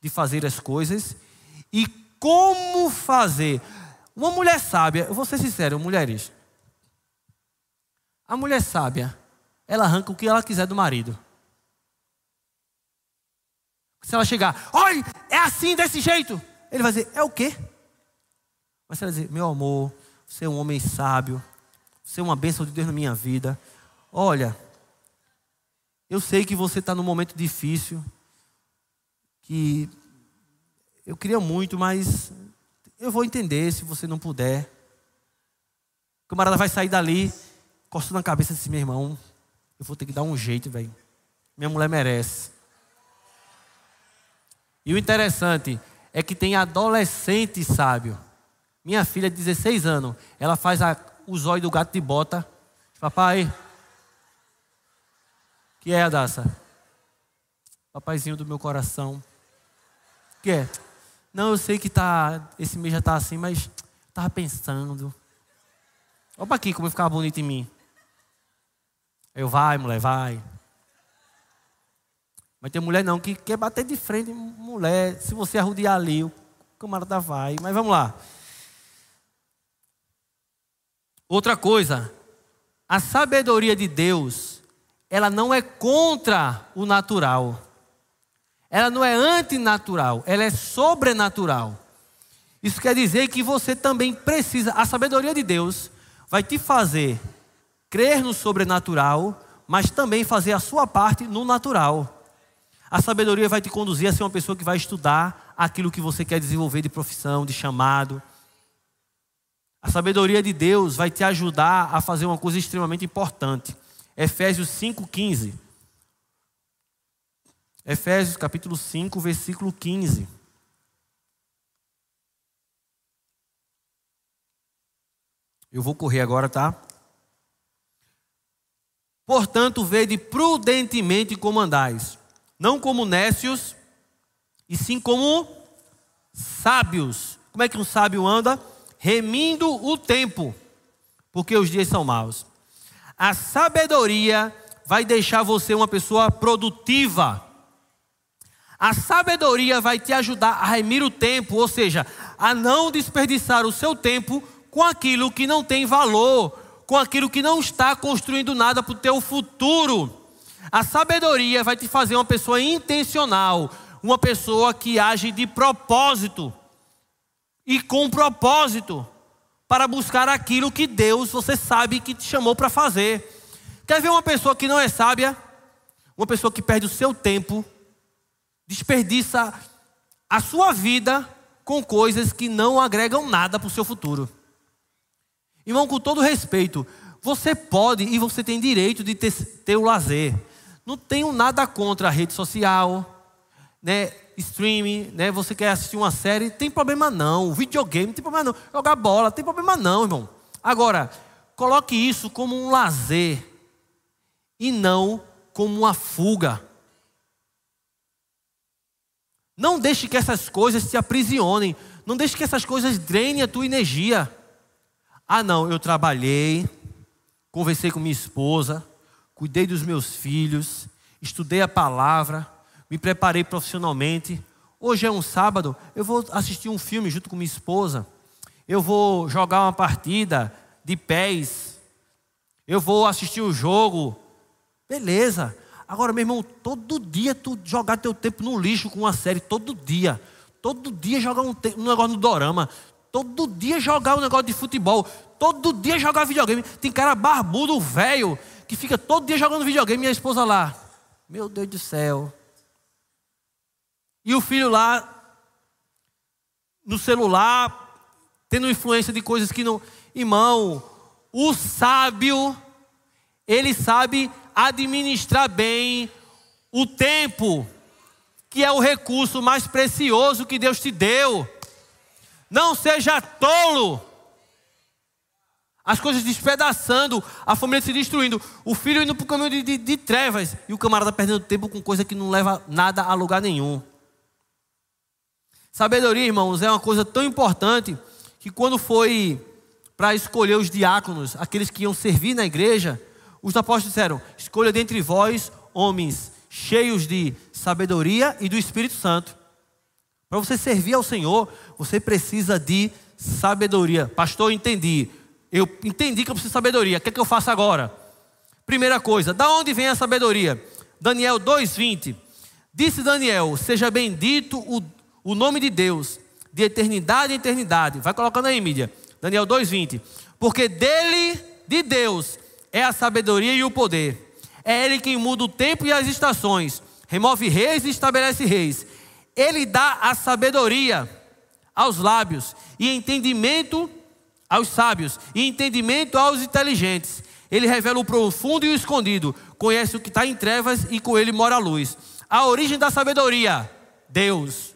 de fazer as coisas e como fazer. Uma mulher sábia, eu vou ser sincero, mulheres. A mulher sábia, ela arranca o que ela quiser do marido. Se ela chegar, olha, é assim, desse jeito, ele vai dizer, é o quê? Mas se ela dizer, meu amor, você é um homem sábio, você é uma bênção de Deus na minha vida. Olha, Eu sei que você está num momento difícil, que eu queria muito, mas eu vou entender se você não puder. O camarada vai sair dali, coçando a cabeça desse meu irmão. Eu vou ter que dar um jeito, velho. Minha mulher merece. E o interessante é que tem adolescente sábio. Minha filha, de 16 anos, ela faz a, o zóio do gato de bota. Papai, que é, Adassa? Papaizinho do meu coração. Que é? Não, eu sei que tá, esse mês já tá assim, mas tava pensando. Olha aqui como ficar bonito em mim. Eu, vai, mulher, vai. Mas tem mulher não que quer bater de frente, mulher. Se você arrodear ali, o camarada vai. Mas vamos lá. Outra coisa, a sabedoria de Deus, ela não é contra o natural. Ela não é antinatural, ela é sobrenatural. Isso quer dizer que você também precisa, a sabedoria de Deus vai te fazer crer no sobrenatural, mas também fazer a sua parte no natural. A sabedoria vai te conduzir a ser uma pessoa que vai estudar aquilo que você quer desenvolver de profissão, de chamado. A sabedoria de Deus vai te ajudar a fazer uma coisa extremamente importante. Efésios 5,15. Efésios capítulo 5, versículo 15. Eu vou correr agora, tá? Portanto, vede prudentemente como andais, não como nécios, e sim como sábios. Como é que um sábio anda? Remindo o tempo, porque os dias são maus. A sabedoria vai deixar você uma pessoa produtiva. A sabedoria vai te ajudar a remir o tempo, ou seja, a não desperdiçar o seu tempo com aquilo que não tem valor, com aquilo que não está construindo nada para o teu futuro. A sabedoria vai te fazer uma pessoa intencional, uma pessoa que age de propósito e com propósito para buscar aquilo que Deus, você sabe que te chamou para fazer. Quer ver uma pessoa que não é sábia? Uma pessoa que perde o seu tempo, desperdiça a sua vida com coisas que não agregam nada para o seu futuro. Irmão, com todo respeito, você pode e você tem direito de ter, ter o lazer. Não tenho nada contra a rede social, né, streaming, né, você quer assistir uma série, tem problema não. Videogame, tem problema não. Jogar bola, tem problema não, irmão. Agora, coloque isso como um lazer e não como uma fuga. Não deixe que essas coisas te aprisionem. Não deixe que essas coisas drenem a tua energia. Ah, não, eu trabalhei, conversei com minha esposa, cuidei dos meus filhos, estudei a palavra, me preparei profissionalmente. Hoje é um sábado, eu vou assistir um filme junto com minha esposa. Eu vou jogar uma partida de pés. Eu vou assistir o jogo. Beleza. Agora, meu irmão, todo dia tu jogar teu tempo no lixo com uma série, todo dia. Todo dia jogar um, um negócio no dorama. Todo dia jogar um negócio de futebol. Todo dia jogar videogame. Tem cara barbudo, velho, que fica todo dia jogando videogame e a esposa lá. Meu Deus do céu. E o filho lá, no celular, tendo influência de coisas que não. Irmão, o sábio, ele sabe administrar bem o tempo, que é o recurso mais precioso que Deus te deu. Não seja tolo. As coisas despedaçando, a família se destruindo, o filho indo para o caminho de, de, de, trevas e o camarada perdendo tempo com coisa que não leva nada a lugar nenhum. Sabedoria, irmãos, é uma coisa tão importante que quando foi para escolher os diáconos, aqueles que iam servir na igreja, os apóstolos disseram: escolha dentre vós homens cheios de sabedoria e do Espírito Santo. Para você servir ao Senhor, você precisa de sabedoria. Pastor, entendi. Eu entendi que eu preciso de sabedoria. O que é que eu faço agora? Primeira coisa, da onde vem a sabedoria? Daniel 2:20. Disse Daniel: Seja bendito o, o nome de Deus, de eternidade em eternidade. Vai colocando aí, mídia. Daniel 2:20. Porque dele, de Deus, é a sabedoria e o poder. É Ele quem muda o tempo e as estações, remove reis e estabelece reis. Ele dá a sabedoria aos lábios e entendimento aos sábios e entendimento aos inteligentes. Ele revela o profundo e o escondido, conhece o que está em trevas e com ele mora a luz. A origem da sabedoria, Deus.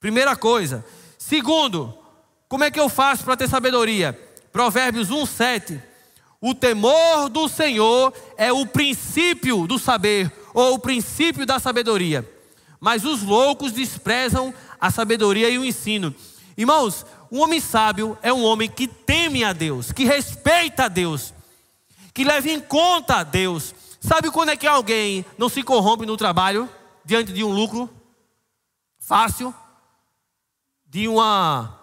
Primeira coisa. Segundo, como é que eu faço para ter sabedoria? Provérbios 1, 7. O temor do Senhor é o princípio do saber, ou o princípio da sabedoria. Mas os loucos desprezam a sabedoria e o ensino. Irmãos, um homem sábio é um homem que teme a Deus, que respeita a Deus, que leva em conta a Deus. Sabe quando é que alguém não se corrompe no trabalho diante de um lucro fácil, de uma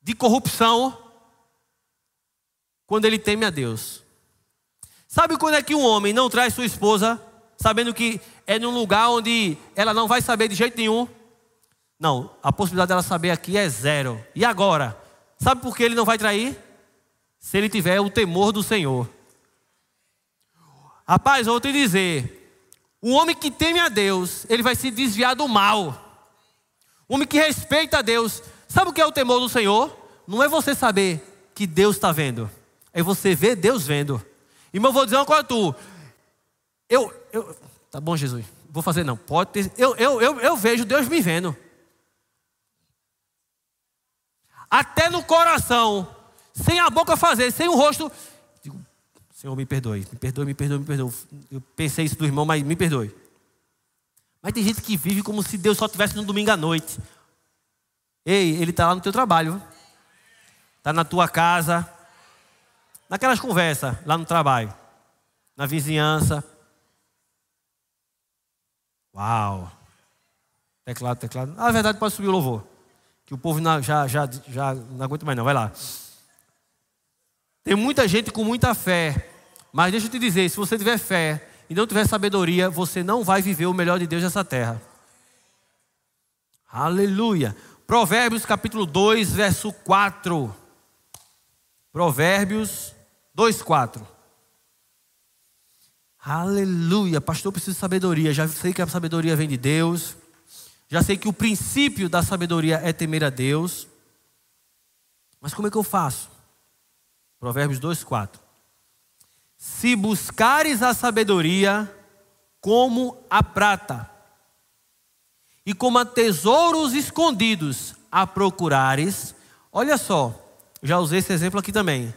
de corrupção, quando ele teme a Deus. Sabe quando é que um homem não traz sua esposa, sabendo que é num lugar onde ela não vai saber de jeito nenhum? Não, a possibilidade dela saber aqui é zero. E agora? Sabe por que ele não vai trair? Se ele tiver o temor do Senhor. Rapaz, vou te dizer: o homem que teme a Deus, ele vai se desviar do mal. O homem que respeita a Deus, sabe o que é o temor do Senhor? Não é você saber que Deus está vendo, é você ver Deus vendo. Irmão, vou dizer uma coisa a tu. Eu, eu, tá bom, Jesus, vou fazer não, pode ter. Eu, eu, eu, eu vejo Deus me vendo. Até no coração, sem a boca fazer, sem o rosto. Digo, Senhor, me perdoe, me perdoe, me perdoe, me perdoe. Eu pensei isso do irmão, mas me perdoe. Mas tem gente que vive como se Deus só estivesse no domingo à noite. Ei, Ele está lá no teu trabalho, está na tua casa, naquelas conversas lá no trabalho, na vizinhança. Uau! Teclado, teclado. Na verdade, pode subir o louvor que o povo já, já, já não aguenta mais não, vai lá. Tem muita gente com muita fé, mas deixa eu te dizer, se você tiver fé e não tiver sabedoria, você não vai viver o melhor de Deus nessa terra. Aleluia. Provérbios capítulo 2, verso 4. Provérbios 2, 4. Aleluia. Pastor, eu preciso de sabedoria. Já sei que a sabedoria vem de Deus. Já sei que o princípio da sabedoria é temer a Deus. Mas como é que eu faço? Provérbios 2, 4. Se buscares a sabedoria como a prata, e como a tesouros escondidos a procurares, olha só, já usei esse exemplo aqui também.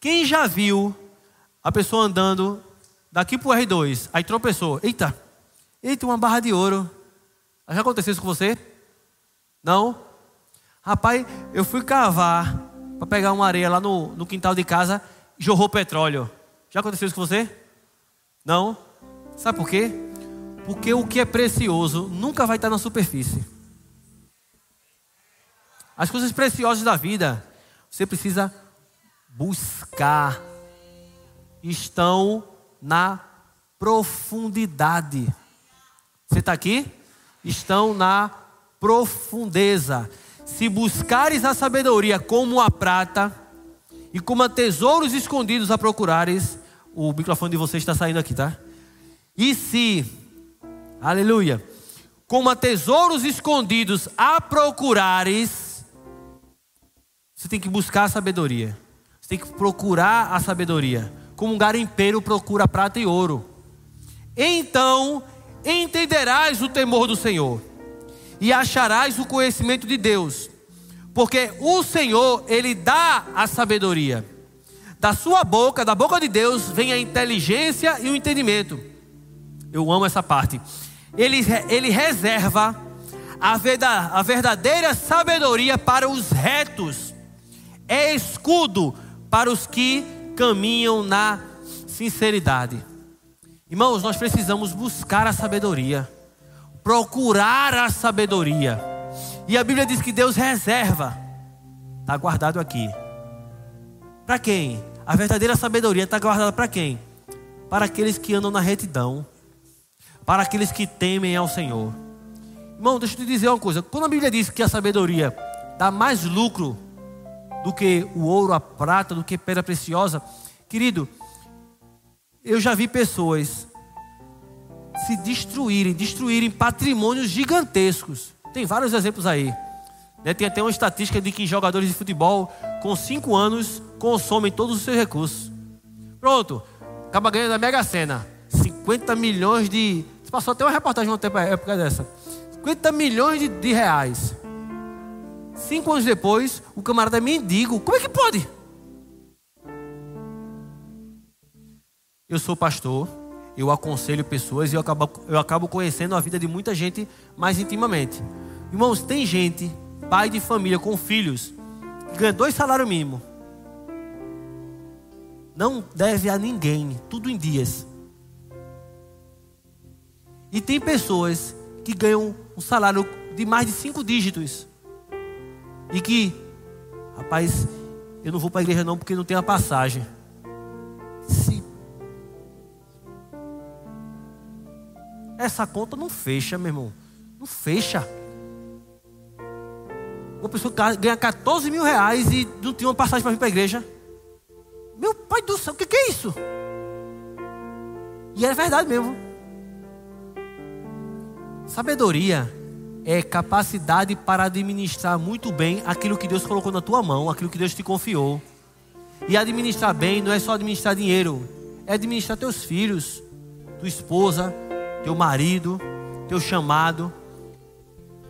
Quem já viu a pessoa andando daqui para o R2, aí tropeçou, eita, eita, uma barra de ouro. Já aconteceu isso com você? Não? Rapaz, eu fui cavar para pegar uma areia lá no, no quintal de casa, jorrou petróleo. Já aconteceu isso com você? Não? Sabe por quê? Porque o que é precioso nunca vai estar na superfície. As coisas preciosas da vida, você precisa buscar. Estão na profundidade. Você está aqui? Estão na profundeza. Se buscares a sabedoria como a prata e como a tesouros escondidos a procurares, o microfone de vocês está saindo aqui, tá? E se, aleluia, como a tesouros escondidos a procurares, você tem que buscar a sabedoria. Você tem que procurar a sabedoria. Como um garimpeiro procura prata e ouro. Então entenderás o temor do Senhor e acharás o conhecimento de Deus, porque o Senhor, Ele dá a sabedoria. Da sua boca, da boca de Deus, vem a inteligência e o entendimento. Eu amo essa parte. Ele, ele reserva a, a verdadeira sabedoria para os retos, é escudo para os que caminham na sinceridade. Irmãos, nós precisamos buscar a sabedoria, procurar a sabedoria. E a Bíblia diz que Deus reserva, está guardado aqui. Para quem? A verdadeira sabedoria está guardada para quem? Para aqueles que andam na retidão, para aqueles que temem ao Senhor. Irmão, deixa eu te dizer uma coisa: quando a Bíblia diz que a sabedoria dá mais lucro do que o ouro, a prata, do que pedra preciosa, querido, eu já vi pessoas se destruírem, destruírem patrimônios gigantescos. Tem vários exemplos aí. Né? Tem até uma estatística de que jogadores de futebol com 5 anos consomem todos os seus recursos. Pronto, acaba ganhando a Mega Sena. 50 milhões de. Passou até uma reportagem uma época dessa. 50 milhões de, de reais. Cinco anos depois, o camarada é mendigo. Como é que pode? Eu sou pastor, eu aconselho pessoas e eu acabo, eu acabo conhecendo a vida de muita gente mais intimamente. Irmãos, tem gente, pai de família com filhos, que ganha dois salários mínimos. Não deve a ninguém, tudo em dias. E tem pessoas que ganham um salário de mais de cinco dígitos. E que, rapaz, eu não vou para a igreja não porque não tem a passagem. Essa conta não fecha, meu irmão. Não fecha. Uma pessoa ganha 14 mil reais e não tem uma passagem para vir para a igreja. Meu pai do céu, o que, que é isso? E é verdade mesmo. Sabedoria é capacidade para administrar muito bem aquilo que Deus colocou na tua mão, aquilo que Deus te confiou. E administrar bem não é só administrar dinheiro, é administrar teus filhos, tua esposa, teu marido, teu chamado.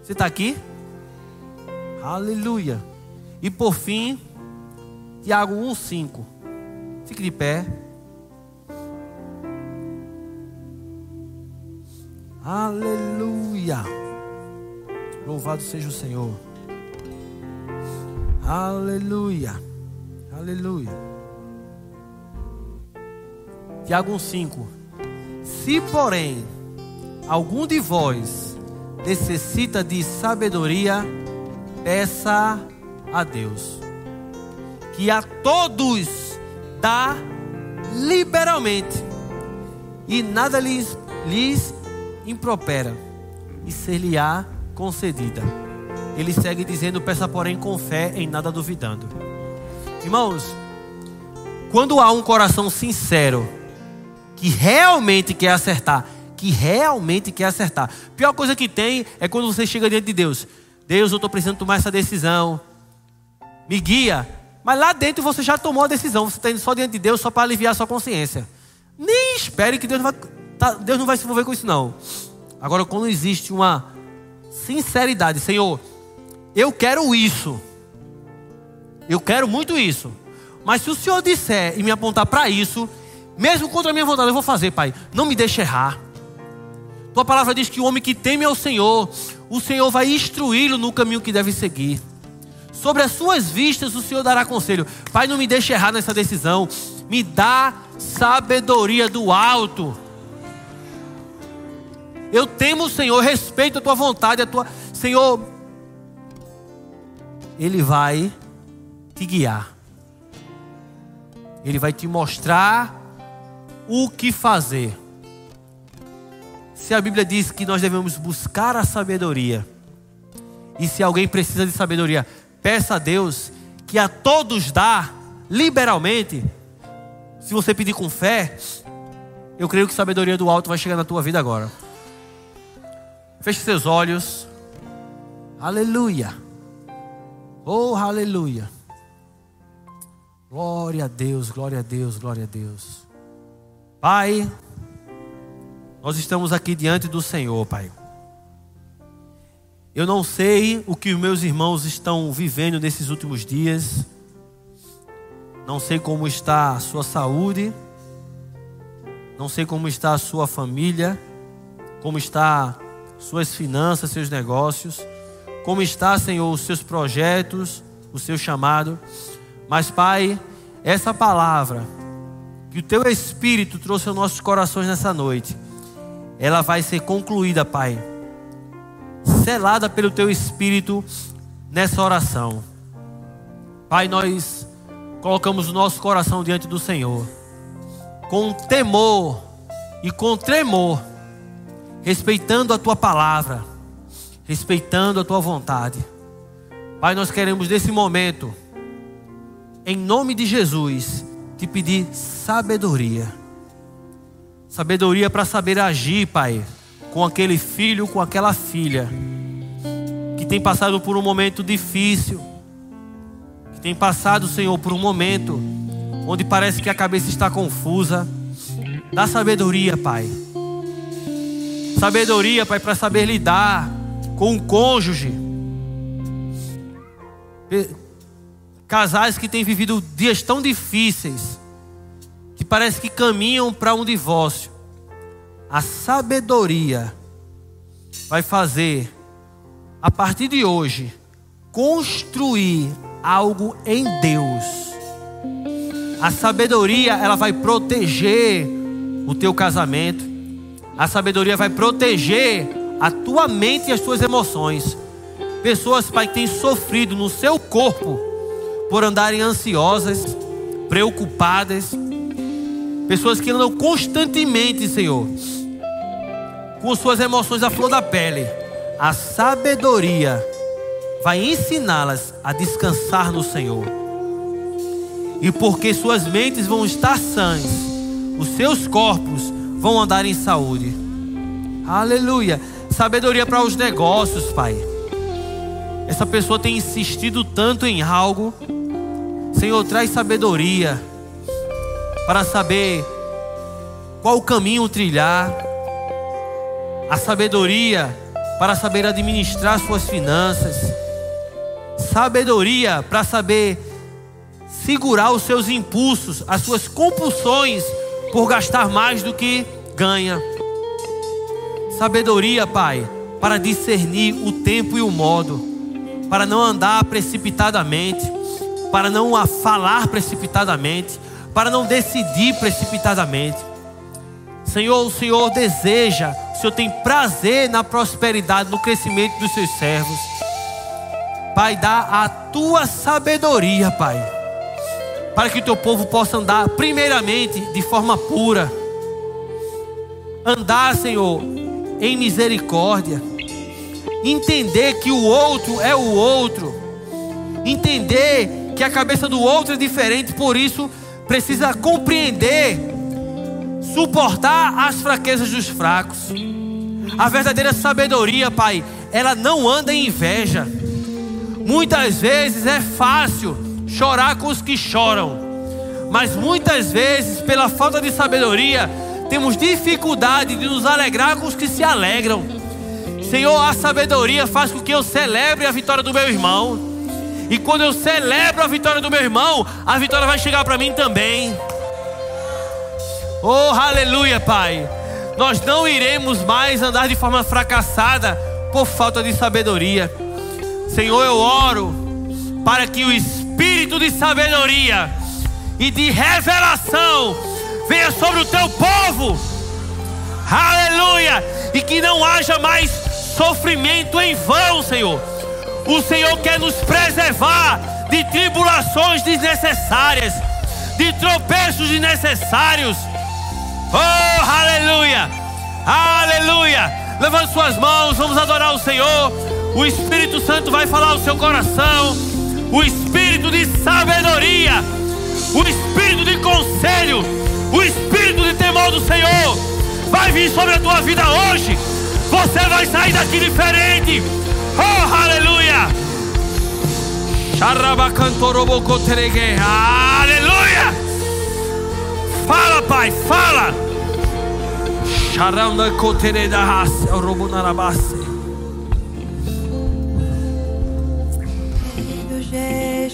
Você está aqui? Aleluia. E por fim, Tiago 1,5. Fique de pé. Aleluia. Louvado seja o Senhor. Aleluia. Aleluia. Tiago 1,5. Se, porém, algum de vós necessita de sabedoria, peça a Deus, que a todos dá liberalmente, e nada lhes, lhes impropera, e ser-lhe-á concedida. Ele segue dizendo: peça, porém, com fé, em nada duvidando. Irmãos, quando há um coração sincero, que realmente quer acertar, que realmente quer acertar. Pior coisa que tem é quando você chega diante de Deus. Deus, eu estou precisando tomar essa decisão. Me guia. Mas lá dentro você já tomou a decisão. Você está indo só diante de Deus só para aliviar a sua consciência. Nem espere que Deus não vai, tá, Deus não vai se envolver com isso, não. Agora, quando existe uma sinceridade, Senhor, eu quero isso. Eu quero muito isso. Mas se o Senhor disser e me apontar para isso, mesmo contra a minha vontade, eu vou fazer, Pai. Não me deixe errar. Tua palavra diz que o homem que teme ao Senhor, o Senhor vai instruí-lo no caminho que deve seguir. Sobre as suas vistas, o Senhor dará conselho. Pai, não me deixe errar nessa decisão. Me dá sabedoria do alto. Eu temo o Senhor, respeito a tua vontade, a tua. Senhor, Ele vai te guiar. Ele vai te mostrar o que fazer. Se a Bíblia diz que nós devemos buscar a sabedoria, e se alguém precisa de sabedoria, peça a Deus que a todos dá liberalmente. Se você pedir com fé, eu creio que sabedoria do alto vai chegar na tua vida agora. Feche seus olhos. Aleluia. Oh, aleluia. Glória a Deus, glória a Deus, glória a Deus. Pai, nós estamos aqui diante do Senhor, Pai. Eu não sei o que os meus irmãos estão vivendo nesses últimos dias. Não sei como está a sua saúde. Não sei como está a sua família. Como está suas finanças, seus negócios. Como está, Senhor, os seus projetos, o seu chamado. Mas, Pai, essa palavra que o teu Espírito trouxe aos nossos corações nessa noite ela vai ser concluída, Pai, selada pelo Teu Espírito nessa oração. Pai, nós colocamos o nosso coração diante do Senhor, com temor e com tremor, respeitando a Tua palavra, respeitando a Tua vontade. Pai, nós queremos nesse momento, em nome de Jesus, te pedir sabedoria Sabedoria para saber agir, Pai, com aquele filho, com aquela filha que tem passado por um momento difícil, que tem passado, Senhor, por um momento onde parece que a cabeça está confusa. Dá sabedoria, Pai. Sabedoria, Pai, para saber lidar com o cônjuge. Casais que têm vivido dias tão difíceis, que parece que caminham para um divórcio. A sabedoria vai fazer, a partir de hoje, construir algo em Deus. A sabedoria, ela vai proteger o teu casamento. A sabedoria vai proteger a tua mente e as tuas emoções. Pessoas, Pai, que têm sofrido no seu corpo por andarem ansiosas, preocupadas. Pessoas que andam constantemente, Senhor, com suas emoções à flor da pele. A sabedoria vai ensiná-las a descansar no Senhor. E porque suas mentes vão estar sãs, os seus corpos vão andar em saúde. Aleluia. Sabedoria para os negócios, Pai. Essa pessoa tem insistido tanto em algo. Senhor, traz sabedoria para saber qual caminho trilhar. A sabedoria para saber administrar suas finanças. Sabedoria para saber segurar os seus impulsos, as suas compulsões por gastar mais do que ganha. Sabedoria, Pai, para discernir o tempo e o modo, para não andar precipitadamente, para não falar precipitadamente, para não decidir precipitadamente. Senhor, o Senhor deseja, o Senhor tem prazer na prosperidade, no crescimento dos seus servos. Pai, dá a tua sabedoria, Pai, para que o teu povo possa andar, primeiramente, de forma pura. Andar, Senhor, em misericórdia. Entender que o outro é o outro. Entender que a cabeça do outro é diferente, por isso precisa compreender, suportar as fraquezas dos fracos. A verdadeira sabedoria, Pai, ela não anda em inveja. Muitas vezes é fácil chorar com os que choram, mas muitas vezes, pela falta de sabedoria, temos dificuldade de nos alegrar com os que se alegram. Senhor, a sabedoria faz com que eu celebre a vitória do meu irmão. E quando eu celebro a vitória do meu irmão, a vitória vai chegar para mim também. Oh, aleluia, Pai. Nós não iremos mais andar de forma fracassada por falta de sabedoria. Senhor, eu oro para que o espírito de sabedoria e de revelação venha sobre o teu povo. Aleluia! E que não haja mais sofrimento em vão, Senhor. O Senhor quer nos preservar de tribulações desnecessárias, de tropeços desnecessários. Oh, aleluia! Aleluia! Levante suas mãos, vamos adorar o Senhor. O Espírito Santo vai falar ao seu coração. O Espírito de sabedoria, o Espírito de conselho, o Espírito de temor do Senhor vai vir sobre a tua vida hoje. Você vai sair daqui diferente. Oh, aleluia! Aleluia! Fala, Pai, fala. Charanda cotere da raça, o